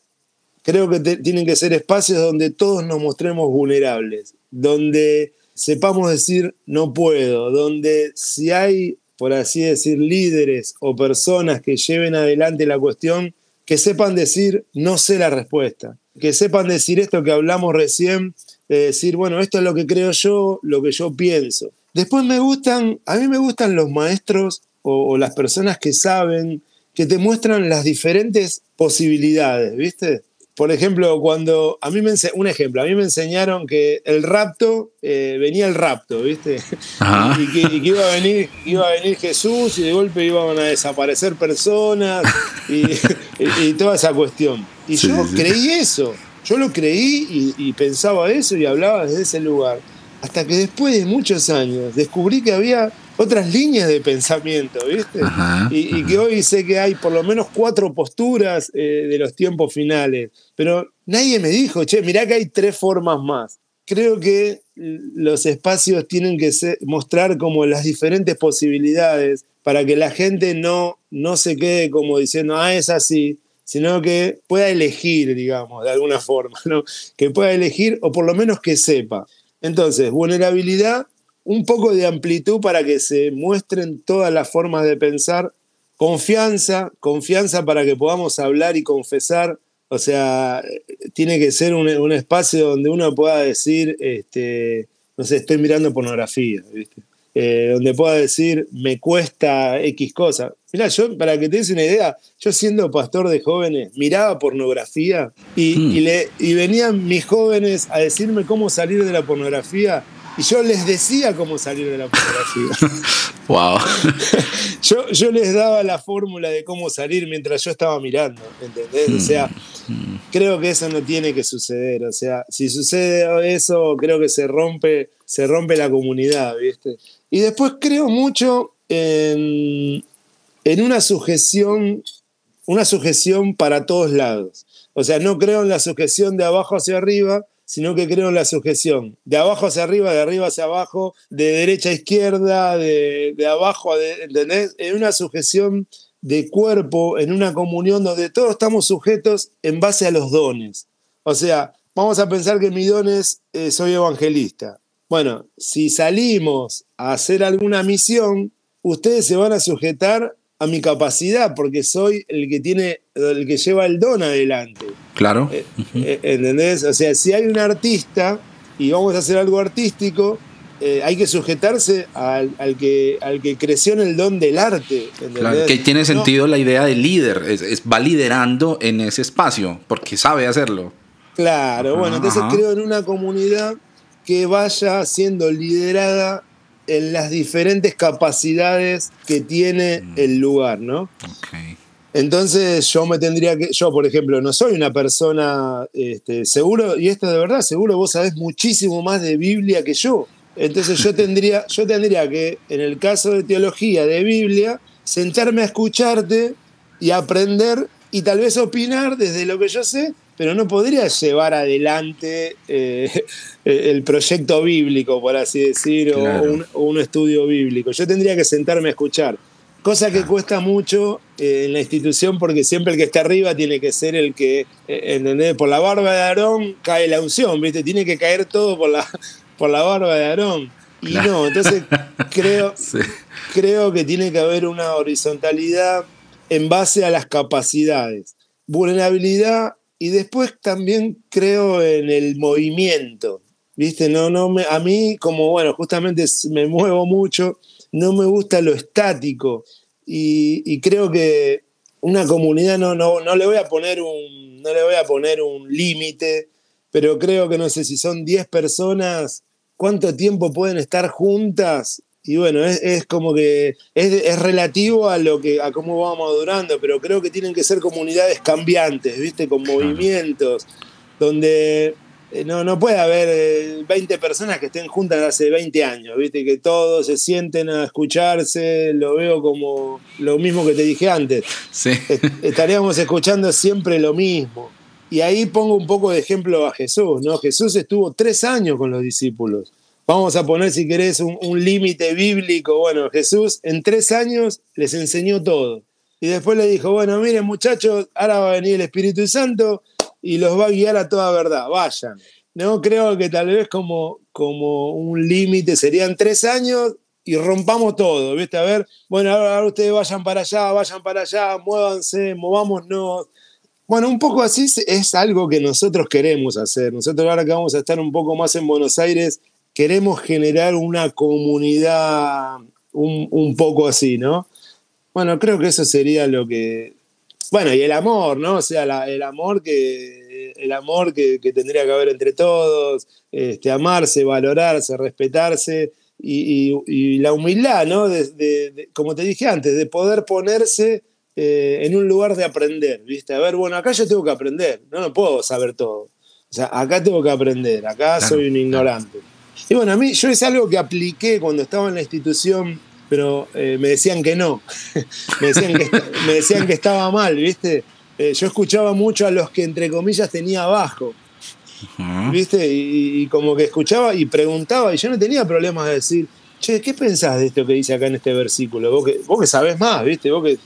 creo que tienen que ser espacios donde todos nos mostremos vulnerables, donde sepamos decir no puedo, donde si hay, por así decir, líderes o personas que lleven adelante la cuestión, que sepan decir no sé la respuesta, que sepan decir esto que hablamos recién, decir, bueno, esto es lo que creo yo, lo que yo pienso. Después me gustan, a mí me gustan los maestros o, o las personas que saben, que te muestran las diferentes posibilidades, ¿viste? Por ejemplo, cuando a mí me un ejemplo, a mí me enseñaron que el rapto eh, venía el rapto, ¿viste? Y, que, iba a venir iba a venir Jesús y de golpe iban a desaparecer personas y, toda esa cuestión. Y yo creí eso, yo lo creí y, pensaba eso y hablaba desde ese lugar. Hasta que después de muchos años descubrí que había otras líneas de pensamiento, ¿viste? y, que hoy sé que hay por lo menos cuatro posturas eh, de los tiempos finales, pero nadie me dijo, che, mirá que hay tres formas más. Creo que los espacios tienen que mostrar como las diferentes posibilidades para que la gente no, no se quede como diciendo, ah, es así, sino que pueda elegir, digamos, de alguna forma, ¿no? Que pueda elegir o por lo menos que sepa. Entonces, vulnerabilidad un poco de amplitud para que se muestren todas las formas de pensar, confianza, confianza para que podamos hablar y confesar, o sea, tiene que ser un, espacio donde uno pueda decir, este, no sé, estoy mirando pornografía, eh, donde pueda decir, me cuesta X cosa. Mira, yo, para que te des una idea, yo siendo pastor de jóvenes, miraba pornografía y, hmm. y, le, y venían mis jóvenes a decirme cómo salir de la pornografía y yo les decía cómo salir de la pornografía. wow. yo, yo les daba la fórmula de cómo salir mientras yo estaba mirando, ¿entendés? O sea, mm. creo que eso no tiene que suceder. O sea, si sucede eso, creo que se rompe, se rompe la comunidad, ¿viste? Y después creo mucho en, en una sujeción, una sujeción para todos lados. O sea, no creo en la sujeción de abajo hacia arriba, sino que creo en la sujeción. De abajo hacia arriba, de arriba hacia abajo, de derecha a izquierda, de, abajo a... ¿Entendés? En una sujeción de cuerpo, en una comunión donde todos estamos sujetos en base a los dones. O sea, vamos a pensar que mi don es eh, soy evangelista. Bueno, si salimos a hacer alguna misión, ustedes se van a sujetar a mi capacidad, porque soy el que tiene, el que lleva el don adelante. Claro. Eh, eh, ¿Entendés? O sea, si hay un artista y vamos a hacer algo artístico, eh, hay que sujetarse al, que, al que creció en el don del arte. Claro, que tiene sentido la idea de líder, es, va liderando en ese espacio, porque sabe hacerlo. Claro, bueno, entonces creo en una comunidad que vaya siendo liderada en las diferentes capacidades que tiene mm. el lugar, ¿no? Entonces yo me tendría que, yo por ejemplo, no soy una persona, este, seguro, y esto de verdad, seguro vos sabés muchísimo más de Biblia que yo. Entonces yo tendría, yo tendría que, en el caso de teología, de Biblia, sentarme a escucharte y aprender y tal vez opinar desde lo que yo sé, pero no podría llevar adelante eh, el proyecto bíblico, por así decir, o, un, estudio bíblico. Yo tendría que sentarme a escuchar, cosa que cuesta mucho eh, en la institución porque siempre el que está arriba tiene que ser el que, eh, Por la barba de Aarón cae la unción, ¿viste? Tiene que caer todo por la, por la barba de Aarón. Y no, entonces creo, creo que tiene que haber una horizontalidad en base a las capacidades. Vulnerabilidad y después también creo en el movimiento. ¿Viste? No, no me, a mí, como bueno, justamente me muevo mucho, no me gusta lo estático. Y, creo que una comunidad no, no, no le voy a poner un, no le voy a poner un límite, pero creo que no sé si son 10 personas, cuánto tiempo pueden estar juntas y bueno, es, como que es, relativo a lo que a cómo vamos madurando, pero creo que tienen que ser comunidades cambiantes, ¿viste? Con movimientos, donde no, no puede haber 20 eh, personas que estén juntas hace 20 años, ¿viste? Que todos se sienten a escucharse, lo veo como lo mismo que te dije antes. Sí. Estaríamos escuchando siempre lo mismo. Y ahí pongo un poco de ejemplo a Jesús, ¿no? Jesús estuvo tres años con los discípulos. Vamos a poner, si querés, un, un límite bíblico. Bueno, Jesús en tres años les enseñó todo. Y después le dijo, bueno, miren muchachos, ahora va a venir el Espíritu Santo y los va a guiar a toda verdad, vayan. No creo que tal vez como, como un límite serían tres años y rompamos todo, ¿viste? A ver, bueno, ahora ustedes vayan para allá, vayan para allá, muévanse, movámonos. Bueno, un poco así es algo que nosotros queremos hacer. Nosotros ahora que vamos a estar un poco más en Buenos Aires, queremos generar una comunidad un, un poco así, ¿no? Bueno, creo que eso sería lo que, bueno, y el amor, ¿no? O sea, el amor que el amor que, tendría que haber entre todos, este, amarse, valorarse, respetarse y, la humildad, ¿no? De, como te dije antes, de poder ponerse eh, en un lugar de aprender, ¿viste? A ver, bueno, acá yo tengo que aprender, no, no puedo saber todo. O sea, acá tengo que aprender, acá soy un ignorante. Y bueno, a mí, yo es algo que apliqué cuando estaba en la institución pero eh, me decían que no. me, decían que, me, decían que, estaba mal, ¿viste? Eh, yo escuchaba mucho a los que, entre comillas, tenía abajo. ¿Viste? Y, como que escuchaba y preguntaba, y yo no tenía problemas de decir, che, ¿qué pensás de esto que dice acá en este versículo? Vos que, vos que sabés más, ¿viste? Vos que...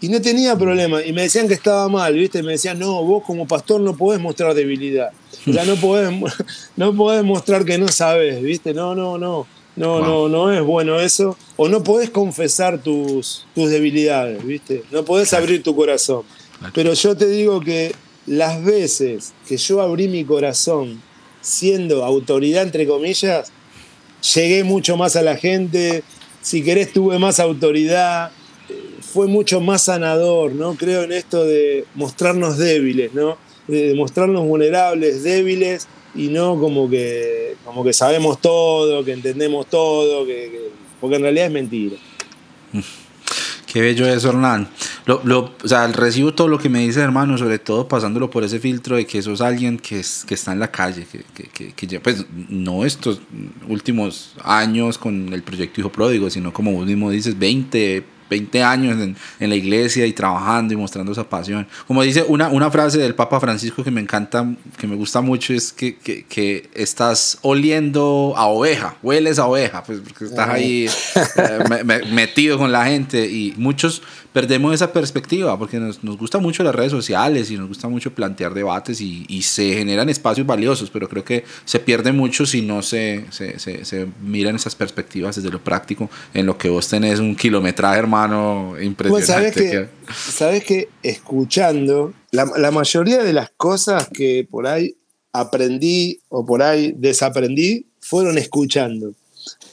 Y no tenía problema. Y me decían que estaba mal, ¿viste? Me decían, no, vos como pastor no podés mostrar debilidad. Sea, no podés, no podés mostrar que no sabes, ¿viste? No, no, no. No, no, no es bueno eso. O no podés confesar tus, tus debilidades, ¿viste? No podés abrir tu corazón. Pero yo te digo que las veces que yo abrí mi corazón siendo autoridad, entre comillas, llegué mucho más a la gente. Si querés, tuve más autoridad. Fue mucho más sanador, ¿no? Creo en esto de mostrarnos débiles, ¿no? De mostrarnos vulnerables, débiles y no como que, como que sabemos todo, que entendemos todo, que, porque en realidad es mentira. Qué bello eso, Hernán. Lo, lo, o sea, recibo todo lo que me dice, hermano, sobre todo pasándolo por ese filtro de que sos alguien que, es, que está en la calle, que, que, que, pues no estos últimos años con el proyecto Hijo Pródigo, sino como vos mismo dices, 20, 20 años en, en, la iglesia y trabajando y mostrando esa pasión. Como dice una, una frase del Papa Francisco que me encanta, que me gusta mucho, es que, que, que estás oliendo a oveja, hueles a oveja, pues porque estás ahí eh, metido con la gente y muchos perdemos esa perspectiva porque nos, nos gusta mucho las redes sociales y nos gusta mucho plantear debates y, y, se generan espacios valiosos, pero creo que se pierde mucho si no se, se, se, se, miran esas perspectivas desde lo práctico, en lo que vos tenés un kilometraje, hermano, impresionante. Pues sabes que, escuchando, la, la mayoría de las cosas que por ahí aprendí o por ahí desaprendí fueron escuchando.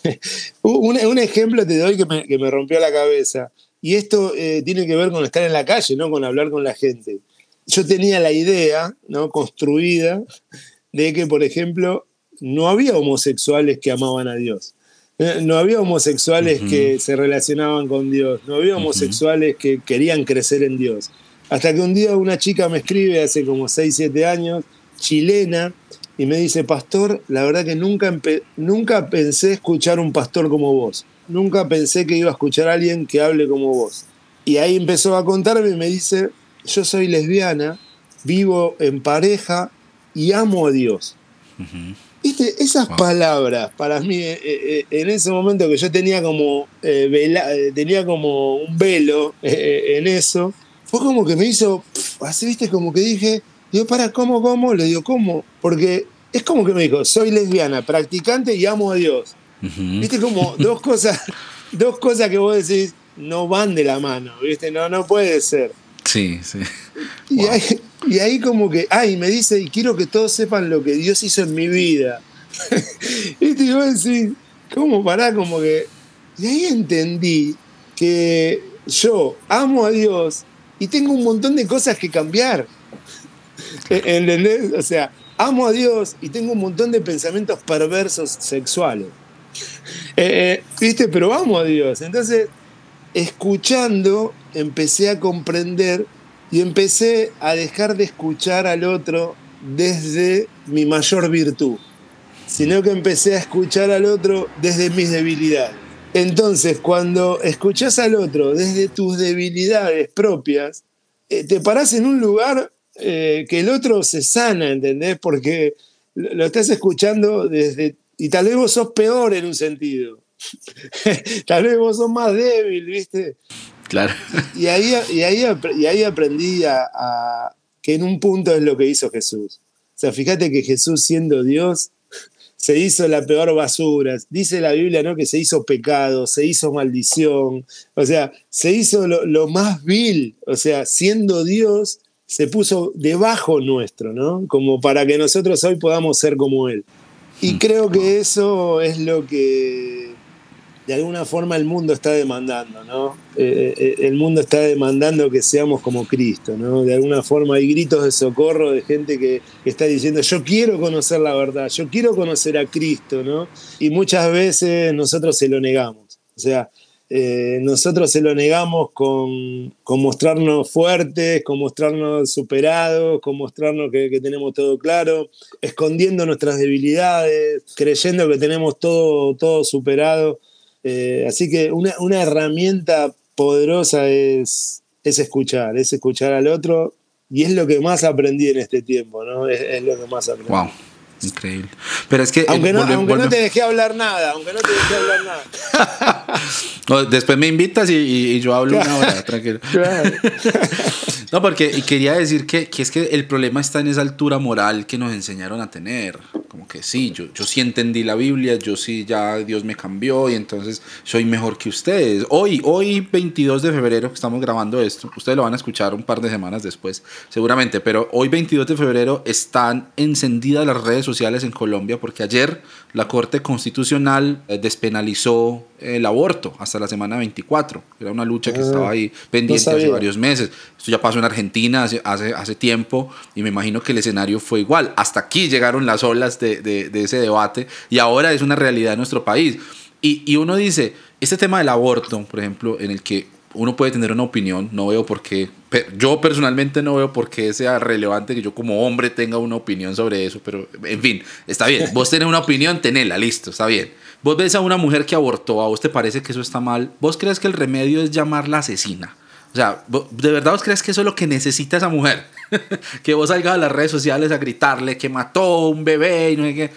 un, un, ejemplo te doy que me, que me rompió la cabeza. Y esto eh, tiene que ver con estar en la calle, ¿no? Con hablar con la gente. Yo tenía la idea, ¿no? Construida de que, por ejemplo, no había homosexuales que amaban a Dios. Eh, no había homosexuales que se relacionaban con Dios. No había homosexuales que querían crecer en Dios. Hasta que un día una chica me escribe hace como 6, 7 años, chilena, y me dice, pastor, la verdad que nunca, nunca pensé escuchar un pastor como vos nunca pensé que iba a escuchar a alguien que hable como vos. Y ahí empezó a contarme y me dice, yo soy lesbiana, vivo en pareja y amo a Dios. ¿Viste? Esas palabras, para mí, eh, eh, en ese momento que yo tenía como, eh, tenía como un velo en eso, fue como que me hizo, así, viste, como que dije, digo, para, ¿cómo, cómo? Le digo, ¿cómo? Porque es como que me dijo, soy lesbiana, practicante y amo a Dios. Viste como dos cosas, dos cosas que vos decís no van de la mano, ¿viste? No, no puede ser. Sí, sí. Y, ahí, y ahí como que, ay, me dice, y quiero que todos sepan lo que Dios hizo en mi vida. ¿Viste? Y vos decís, ¿cómo pará? Como que... Y ahí entendí que yo amo a Dios y tengo un montón de cosas que cambiar. ¿Entendés? O sea, amo a Dios y tengo un montón de pensamientos perversos sexuales. Eh, ¿Viste? Pero vamos a Dios. Entonces, escuchando, empecé a comprender y empecé a dejar de escuchar al otro desde mi mayor virtud, sino que empecé a escuchar al otro desde mis debilidades. Entonces, cuando escuchás al otro desde tus debilidades propias, eh, te parás en un lugar eh, que el otro se sana, ¿entendés? Porque lo estás escuchando desde... Y tal vez vos sos peor en un sentido. tal vez vos sos más débil, ¿viste? Claro. Y ahí, y ahí, y ahí aprendí a, que en un punto es lo que hizo Jesús. O sea, fíjate que Jesús siendo Dios se hizo la peor basura. Dice la Biblia, ¿no? Que se hizo pecado, se hizo maldición. O sea, se hizo lo, lo más vil. O sea, siendo Dios, se puso debajo nuestro, ¿no? Como para que nosotros hoy podamos ser como Él. Y mm. creo que eso es lo que de alguna forma el mundo está demandando, ¿no? Eh, eh, el mundo está demandando que seamos como Cristo, ¿no? De alguna forma hay gritos de socorro de gente que, que, está diciendo, yo quiero conocer la verdad, yo quiero conocer a Cristo, ¿no? Y muchas veces nosotros se lo negamos. O sea, eh, nosotros se lo negamos con, mostrarnos fuertes, con mostrarnos superados, con mostrarnos que, tenemos todo claro, escondiendo nuestras debilidades, creyendo que tenemos todo, todo superado. Eh, así que una, herramienta poderosa es, es escuchar, es escuchar al otro y es lo que más aprendí en este tiempo, ¿no? Es, lo que más aprendí. Increíble. Pero es que. Aunque, no, te dejé hablar nada, aunque no te dejé hablar nada. después me invitas y, yo hablo una hora, tranquilo. no, porque quería decir que, que, es que el problema está en esa altura moral que nos enseñaron a tener. Como que sí, yo, yo sí entendí la Biblia, yo sí ya Dios me cambió y entonces soy mejor que ustedes. Hoy, hoy 22 de febrero que estamos grabando esto, ustedes lo van a escuchar un par de semanas después, seguramente, pero hoy 22 de febrero están encendidas las redes sociales en Colombia porque ayer la Corte Constitucional eh, despenalizó el aborto hasta la semana 24. Era una lucha que estaba ahí pendiente hace varios meses. Esto ya pasó en Argentina hace, hace, hace, tiempo y me imagino que el escenario fue igual. Hasta aquí llegaron las olas de, ese debate y ahora es una realidad en nuestro país. Y, y uno dice, este tema del aborto, por ejemplo, en el que uno puede tener una opinión, no veo por qué, yo personalmente no veo por qué sea relevante que yo como hombre tenga una opinión sobre eso, pero en fin, está bien, vos tenés una opinión, tenela, listo, está bien. Vos ves a una mujer que abortó, a vos te parece que eso está mal, vos crees que el remedio es llamarla asesina. O sea, ¿de verdad vos crees que eso es lo que necesita esa mujer? que vos salgas a las redes sociales a gritarle que mató un bebé y no sé qué.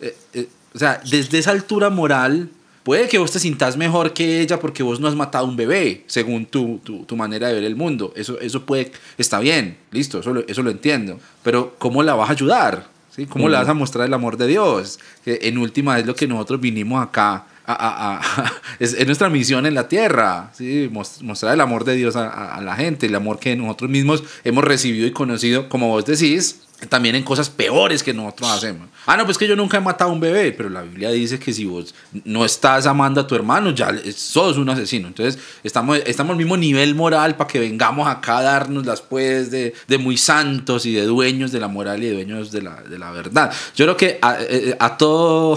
Eh, eh, o sea, desde esa altura moral, Puede que vos te sintas mejor que ella porque vos no has matado a un bebé, según tu, tu, manera de ver el mundo. Eso, eso puede, está bien, listo, eso lo, eso lo entiendo. Pero ¿cómo la vas a ayudar? ¿Sí? ¿Cómo le vas a mostrar el amor de Dios? Que en última es lo que nosotros vinimos acá a, es, nuestra misión en la tierra, ¿sí? mostrar el amor de Dios a, la gente, el amor que nosotros mismos hemos recibido y conocido, como vos decís, también en cosas peores que nosotros hacemos. Ah, no, pues que yo nunca he matado a un bebé, pero la Biblia dice que si vos no estás amando a tu hermano, ya sos un asesino. Entonces, estamos, estamos al mismo nivel moral para que vengamos acá a darnos las pues de, de, muy santos y de dueños de la moral y de dueños de la, de la verdad. Yo creo que a, eh, a todo,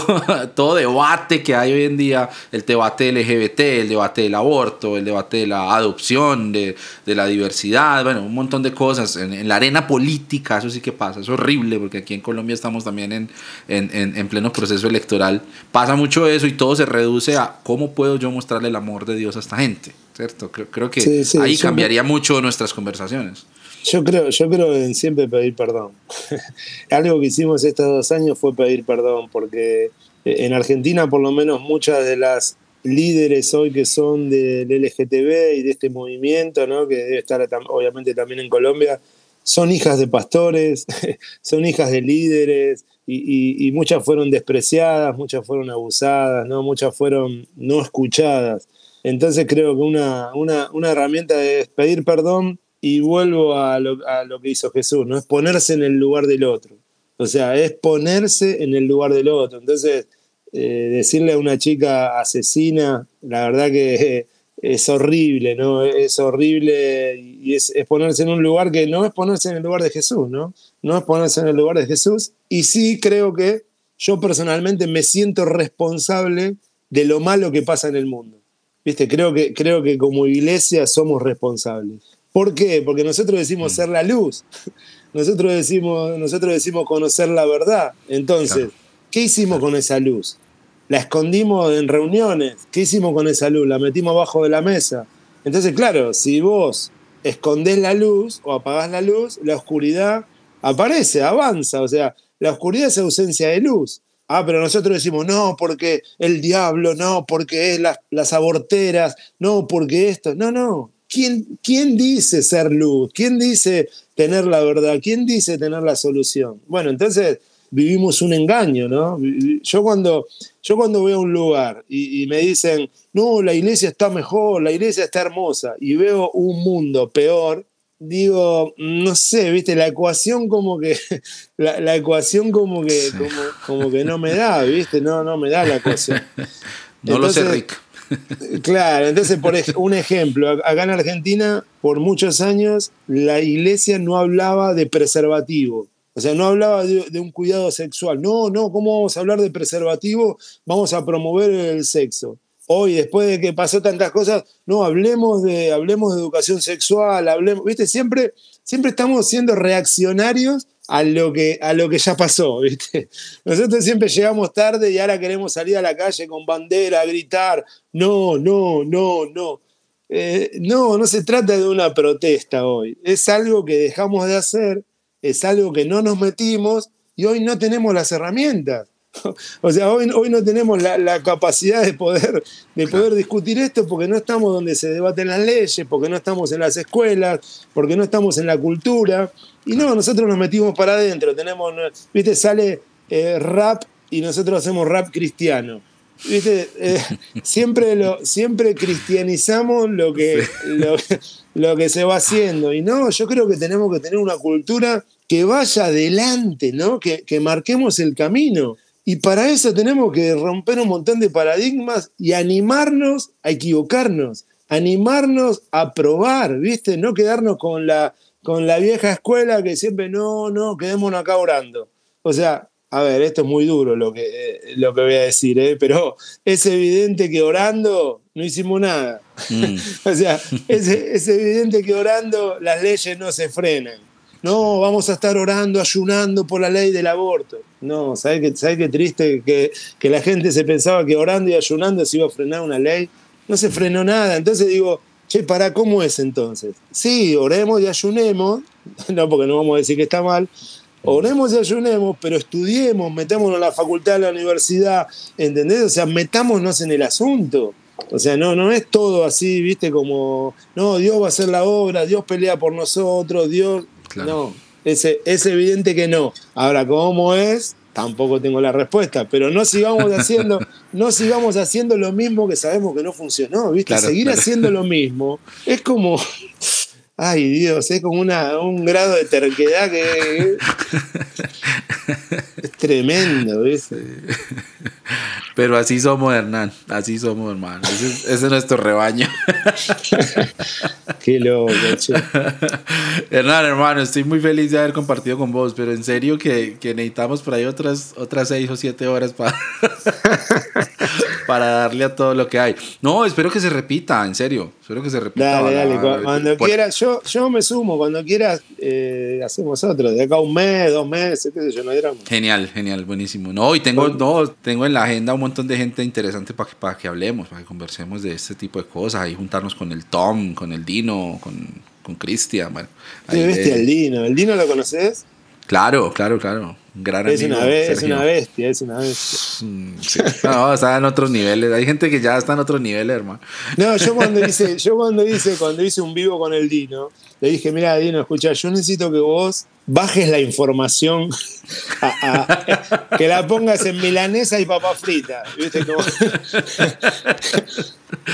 todo debate que hay hoy en día, el debate LGBT, el debate del aborto, el debate de la adopción, de, de la diversidad, bueno, un montón de cosas, en, en la arena política, eso sí que pasa es horrible porque aquí en Colombia estamos también en, en, en, pleno proceso electoral. Pasa mucho eso y todo se reduce a cómo puedo yo mostrarle el amor de Dios a esta gente, ¿cierto? Creo, creo que ahí cambiaría mucho nuestras conversaciones. Yo creo, yo creo en siempre pedir perdón. Algo que hicimos estos dos años fue pedir perdón, porque en Argentina por lo menos muchas de las líderes hoy que son del LGTB y de este movimiento, ¿no? que debe estar obviamente también en Colombia, son hijas de pastores, son hijas de líderes, y, muchas fueron despreciadas, muchas fueron abusadas, ¿no? muchas fueron no escuchadas. Entonces creo que una, una, herramienta es pedir perdón y vuelvo a lo, a lo, que hizo Jesús, ¿no? Es ponerse en el lugar del otro. O sea, es ponerse en el lugar del otro. Entonces, eh, decirle a una chica asesina, la verdad que es horrible, ¿no? Es horrible y es, ponerse en un lugar que no es ponerse en el lugar de Jesús, ¿no? No es ponerse en el lugar de Jesús. Y sí creo que yo personalmente me siento responsable de lo malo que pasa en el mundo. ¿Viste? Creo que, creo que como iglesia somos responsables. ¿Por qué? Porque nosotros decimos mm. ser la luz. Nosotros decimos, nosotros decimos conocer la verdad. Entonces, ¿qué hicimos con esa luz? La escondimos en reuniones. ¿Qué hicimos con esa luz? La metimos abajo de la mesa. Entonces, claro, si vos escondés la luz o apagás la luz, la oscuridad aparece, avanza. O sea, la oscuridad es ausencia de luz. Ah, pero nosotros decimos, no, porque el diablo, no, porque es las aborteras, no, porque esto. No, no. ¿Quién, ¿Quién dice ser luz? ¿Quién dice tener la verdad? ¿Quién dice tener la solución? Bueno, entonces vivimos un engaño, ¿no? Yo cuando, yo cuando voy a un lugar y, y, me dicen, no, la iglesia está mejor, la iglesia está hermosa, y veo un mundo peor, digo, no sé, viste, la ecuación como que, la, ecuación como que, como, que no me da, viste, no, no me da la ecuación. no lo sé, Rick. Claro, entonces, por un ejemplo, acá en Argentina, por muchos años, la iglesia no hablaba de preservativo. O sea, no hablaba de, un cuidado sexual. No, no, ¿cómo vamos a hablar de preservativo? Vamos a promover el sexo hoy, después de que pasó tantas cosas, no, hablemos de, hablemos de educación sexual, hablemos, viste, siempre, siempre estamos siendo reaccionarios a lo, que, a lo que ya pasó, viste. Nosotros siempre llegamos tarde y ahora queremos salir a la calle con bandera, gritar, no, no, no, no. Eh, no, no se trata de una protesta hoy, es algo que dejamos de hacer, es algo que no nos metimos y hoy no tenemos las herramientas. O sea, hoy, hoy no tenemos la, capacidad de poder, de poder discutir esto porque no estamos donde se debaten las leyes, porque no estamos en las escuelas, porque no estamos en la cultura. Y no, nosotros nos metimos para adentro. Tenemos, viste, sale eh, rap y nosotros hacemos rap cristiano. ¿Viste? Eh, siempre, lo, siempre cristianizamos lo que, lo, que se va haciendo. Y no, yo creo que tenemos que tener una cultura que vaya adelante, ¿no? Que, que marquemos el camino. Y para eso tenemos que romper un montón de paradigmas y animarnos a equivocarnos, animarnos a probar, ¿viste? No quedarnos con la, con la vieja escuela que siempre no, no, quedémonos acá orando. O sea, a ver, esto es muy duro lo que, eh, lo que voy a decir, ¿eh? pero es evidente que orando no hicimos nada. Mm. o sea, es, es evidente que orando las leyes no se frenan no, vamos a estar orando, ayunando por la ley del aborto. No, ¿sabes qué, ¿sabe qué triste que, que, la gente se pensaba que orando y ayunando se iba a frenar una ley? No se frenó nada. Entonces digo, che, ¿para cómo es entonces? Sí, oremos y ayunemos, no porque no vamos a decir que está mal, oremos y ayunemos, pero estudiemos, metámonos en la facultad, en la universidad, ¿entendés? O sea, metámonos en el asunto. O sea, no, no es todo así, viste, como, no, Dios va a hacer la obra, Dios pelea por nosotros, Dios, no, es, es evidente que no. Ahora, ¿cómo es? Tampoco tengo la respuesta, pero no sigamos haciendo, no sigamos haciendo lo mismo que sabemos que no funcionó, ¿viste? Seguir haciendo lo mismo es como, ay Dios, es como una, un grado de terquedad que es tremendo, ¿viste? Pero así somos, Hernán. Así somos, hermano. Ese, es nuestro rebaño. Qué loco, che. Hernán, hermano, estoy muy feliz de haber compartido con vos, pero en serio que, que necesitamos por ahí otras, otras seis o siete horas para, para darle a todo lo que hay. No, espero que se repita, en serio. Espero que se repita. Dale, dale. Cuando, quieras, yo, yo me sumo. Cuando quieras, eh, hacemos otro. De acá un mes, dos meses, qué sé yo, no hay Genial, genial, buenísimo. No, y tengo, no, tengo en la agenda un montón de gente interesante para que, para que hablemos, para que conversemos de este tipo de cosas, ahí juntarnos con el Tom, con el Dino, con, con Cristian. Bueno, bestia el Dino? ¿El Dino lo conoces? Claro, claro, claro. Gran es, una es una bestia, es una bestia. Mm, no, está en otros niveles. Hay gente que ya está en otros niveles, hermano. No, yo cuando hice, yo cuando hice, cuando hice un vivo con el Dino, le dije, mira, Dino, escucha, yo necesito que vos bajes la información, que la pongas en milanesa y papa frita. ¿viste?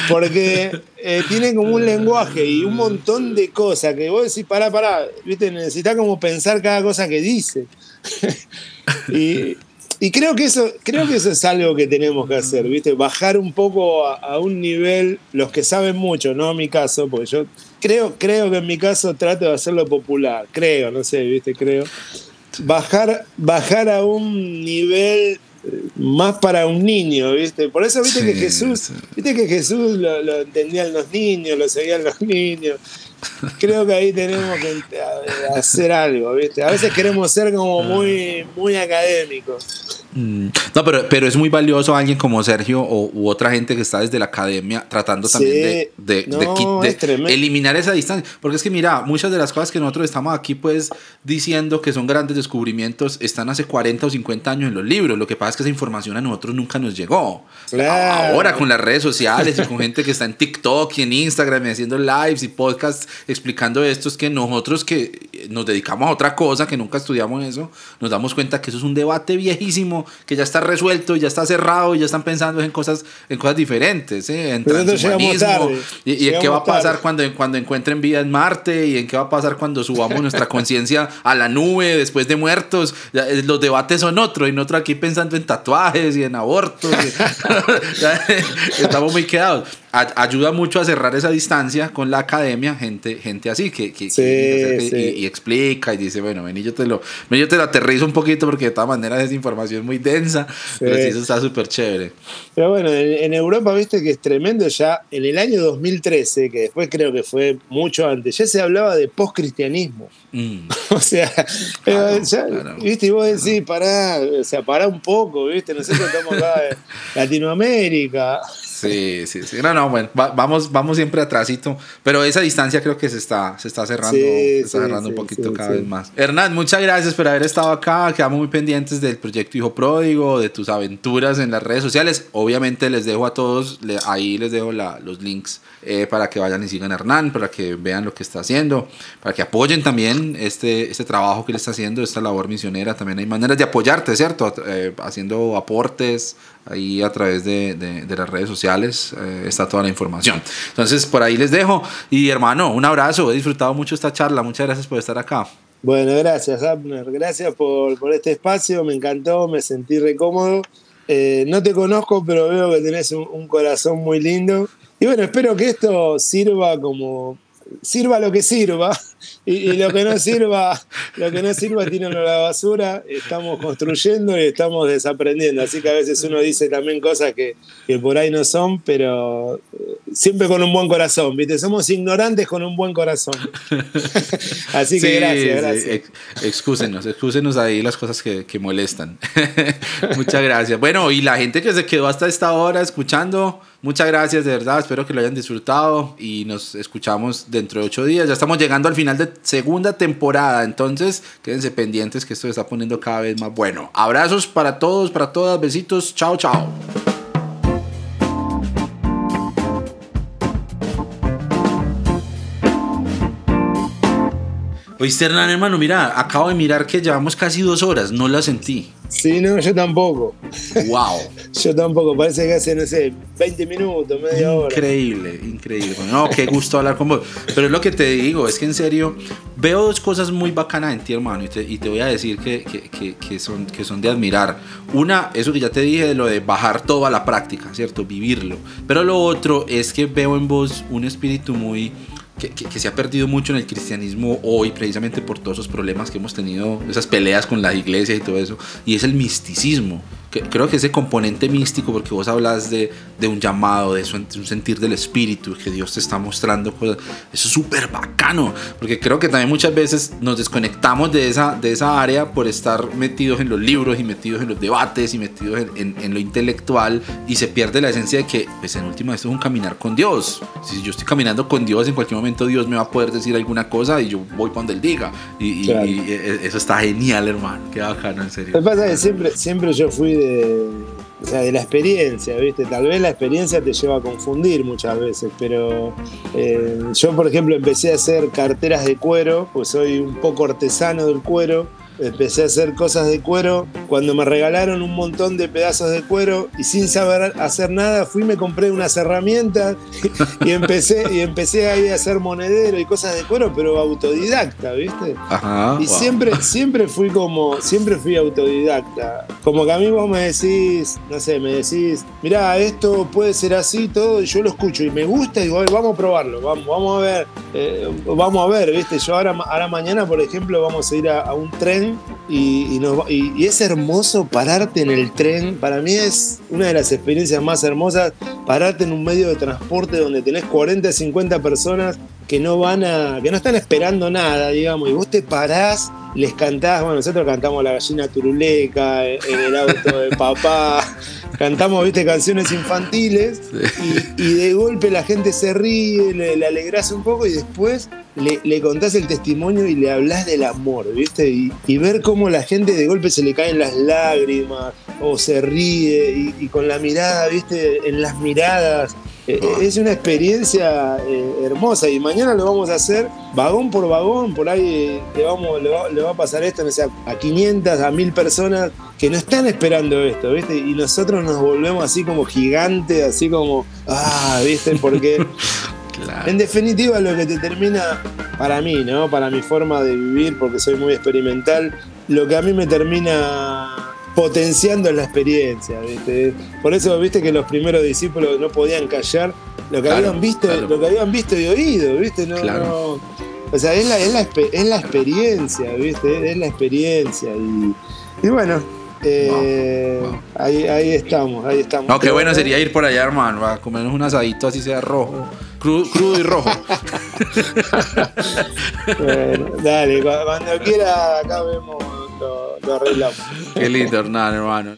Porque eh, tiene como un lenguaje y un montón de cosas que vos decís, pará, pará, ¿viste? necesitas como pensar cada cosa que dice. y, creo que eso, creo que eso es algo que tenemos que hacer, ¿viste? Bajar un poco a, a, un nivel, los que saben mucho, no mi caso, porque yo creo, creo que en mi caso trato de hacerlo popular, creo, no sé, viste, creo. Bajar, bajar a un nivel eh, más para un niño, ¿viste? Por eso, ¿viste que Jesús, ¿viste que Jesús lo, entendían los niños, lo seguían los niños? creo que ahí tenemos que hacer algo, ¿viste? A veces queremos ser como muy, muy académicos. Mm. No, pero, pero es muy valioso alguien como Sergio o, u otra gente que está desde la academia tratando también de, de, eliminar esa distancia. Porque es que mira, muchas de las cosas que nosotros estamos aquí pues diciendo que son grandes descubrimientos están hace 40 o 50 años en los libros. Lo que pasa es que esa información a nosotros nunca nos llegó. Ahora con las redes sociales y con gente que está en TikTok y en Instagram y haciendo lives y podcasts explicando esto, es que nosotros que nos dedicamos a otra cosa, que nunca estudiamos eso, nos damos cuenta que eso es un debate viejísimo que ya está resuelto, ya está cerrado, y ya están pensando en cosas, en cosas diferentes, ¿eh? en transhumanismo, y, en qué va a pasar cuando, cuando encuentren vida en Marte, y en qué va a pasar cuando subamos nuestra conciencia a la nube después de muertos. Eh, los debates son otros, y nosotros aquí pensando en tatuajes y en abortos. estamos muy quedados ayuda mucho a cerrar esa distancia con la academia, gente, gente así que, que, Y, explica y dice, bueno, ven y yo te lo, ven, yo te lo aterrizo un poquito porque de todas maneras esa información es muy densa, pero sí, eso está súper chévere. Pero bueno, en, Europa, viste que es tremendo ya, en el año 2013, que después creo que fue mucho antes, ya se hablaba de postcristianismo. Mm. o sea, viste, y vos decís, pará, o sea, pará un poco, viste, nosotros estamos acá en Latinoamérica. Sí, sí, sí. No, no, bueno, vamos, vamos siempre atrásito, pero esa distancia creo que se está, se está cerrando, se está cerrando un poquito cada vez más. Hernán, muchas gracias por haber estado acá. Quedamos muy pendientes del proyecto Hijo Pródigo, de tus aventuras en las redes sociales. Obviamente les dejo a todos, ahí les dejo los links eh, para que vayan y sigan a Hernán, para que vean lo que está haciendo, para que apoyen también este, este trabajo que él está haciendo, esta labor misionera. También hay maneras de apoyarte, ¿cierto? Eh, haciendo aportes, Ahí a través de, de, las redes sociales eh, está toda la información. Entonces, por ahí les dejo. Y hermano, un abrazo. He disfrutado mucho esta charla. Muchas gracias por estar acá. Bueno, gracias, Abner. Gracias por, por este espacio. Me encantó, me sentí recómodo. Eh, no te conozco, pero veo que tenés un, un corazón muy lindo. Y bueno, espero que esto sirva como sirva lo que sirva y, lo que no sirva, lo que no sirva a la basura. Estamos construyendo y estamos desaprendiendo. Así que a veces uno dice también cosas que, que por ahí no son, pero eh, siempre con un buen corazón, ¿viste? Somos ignorantes con un buen corazón. Así que gracias, gracias. Excúsenos, excúsenos ahí las cosas que, que molestan. Muchas gracias. Bueno, y la gente que se quedó hasta esta hora escuchando. Muchas gracias, de verdad. Espero que lo hayan disfrutado y nos escuchamos dentro de ocho días. Ya estamos llegando al final de segunda temporada, entonces quédense pendientes que esto se está poniendo cada vez más bueno. Abrazos para todos, para todas. Besitos. Chao, chao. Oíste, Hernán, hermano, mira, acabo de mirar que llevamos casi dos horas, no la sentí. Sí, no, yo tampoco. Wow. yo tampoco, parece que hace, no sé, 20 minutos, media hora. Increíble, increíble. No, qué gusto hablar con vos. Pero es lo que te digo, es que en serio, veo dos cosas muy bacanas en ti, hermano, y te, y te voy a decir que, que, que, son, que son de admirar. Una, eso que ya te dije, de lo de bajar todo a la práctica, ¿cierto? Vivirlo. Pero lo otro es que veo en vos un espíritu muy que, se ha perdido mucho en el cristianismo hoy, precisamente por todos esos problemas que hemos tenido, esas peleas con la iglesia y todo eso, y es el misticismo creo que ese componente místico, porque vos hablas de, de un llamado, de, eso, un sentir del espíritu, que Dios te está mostrando cosas, eso es súper bacano, porque creo que también muchas veces nos desconectamos de esa, de esa área por estar metidos en los libros y metidos en los debates y metidos en, en, lo intelectual y se pierde la esencia de que, pues en última, esto es un caminar con Dios. Si yo estoy caminando con Dios, en cualquier momento Dios me va a poder decir alguna cosa y yo voy para donde Él diga. Y, eso está genial, hermano. Qué bacano, en serio. Lo que pasa es que siempre, siempre yo fui de o sea, de la experiencia, ¿viste? Tal vez la experiencia te lleva a confundir muchas veces, pero eh, yo, por ejemplo, empecé a hacer carteras de cuero, pues soy un poco artesano del cuero empecé a hacer cosas de cuero. Cuando me regalaron un montón de pedazos de cuero y sin saber hacer nada, fui me compré unas herramientas y empecé, y empecé ahí a hacer monedero y cosas de cuero, pero autodidacta, ¿viste? y siempre, siempre fui como, siempre fui autodidacta. Como que a mí vos me decís, no sé, me decís, mirá, esto puede ser así, todo, y yo lo escucho y me gusta y digo, vamos a probarlo, vamos, vamos a ver, eh, vamos a ver, ¿viste? Yo ahora, ahora mañana, por ejemplo, vamos a ir a un tren y, es hermoso pararte en el tren. Para mí es una de las experiencias más hermosas, pararte en un medio de transporte donde tenés 40, 50 personas que no van a, que no están esperando nada, digamos, y vos te parás, les cantás, bueno, nosotros cantamos La gallina turuleca en el auto de papá, cantamos, viste, canciones infantiles, y, de golpe la gente se ríe, le, le alegrás un poco y después le, contás el testimonio y le hablas del amor, ¿viste? Y, ver cómo la gente de golpe se le caen las lágrimas o se ríe y, con la mirada, ¿viste? En las miradas. Eh, eh, es una experiencia eh, hermosa y mañana lo vamos a hacer vagón por vagón, por ahí le, vamos, le, va, a pasar esto a 500, a 1000 personas que no están esperando esto, ¿viste? Y nosotros nos volvemos así como gigantes, así como, ah, ¿viste? Porque En definitiva, lo que te termina, para mí, ¿no? Para mi forma de vivir, porque soy muy experimental, lo que a mí me termina potenciando es la experiencia, ¿viste? Por eso, viste que los primeros discípulos no podían callar lo que habían visto, lo que habían visto y oído, ¿viste? No, o sea, es la, es, la, experiencia, ¿viste? Es la experiencia. y bueno, eh, ahí, ahí estamos, ahí estamos. No, qué bueno sería ir por allá, hermano, a comernos un asadito así sea rojo, crudo, y rojo. bueno, dale, cuando quiera acá vemos, lo, lo arreglamos. Qué lindo, Hernán, hermano.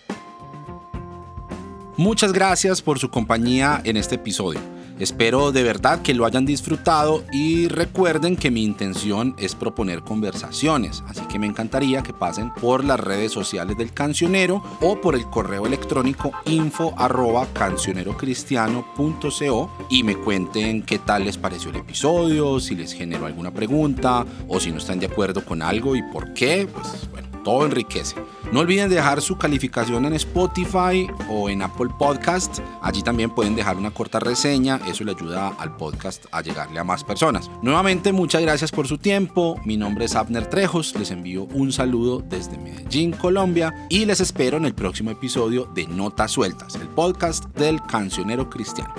Muchas gracias por su compañía en este episodio. Espero de verdad que lo hayan disfrutado y recuerden que mi intención es proponer conversaciones, así que me encantaría que pasen por las redes sociales del cancionero o por el correo electrónico info arroba cancionerocristiano.co y me cuenten qué tal les pareció el episodio, si les generó alguna pregunta o si no están de acuerdo con algo y por qué, pues bueno todo enriquece. No olviden dejar su calificación en Spotify o en Apple Podcast. Allí también pueden dejar una corta reseña. Eso le ayuda al podcast a llegarle a más personas. Nuevamente, muchas gracias por su tiempo. Mi nombre es Abner Trejos. Les envío un saludo desde Medellín, Colombia. Y les espero en el próximo episodio de Notas Sueltas, el podcast del cancionero cristiano.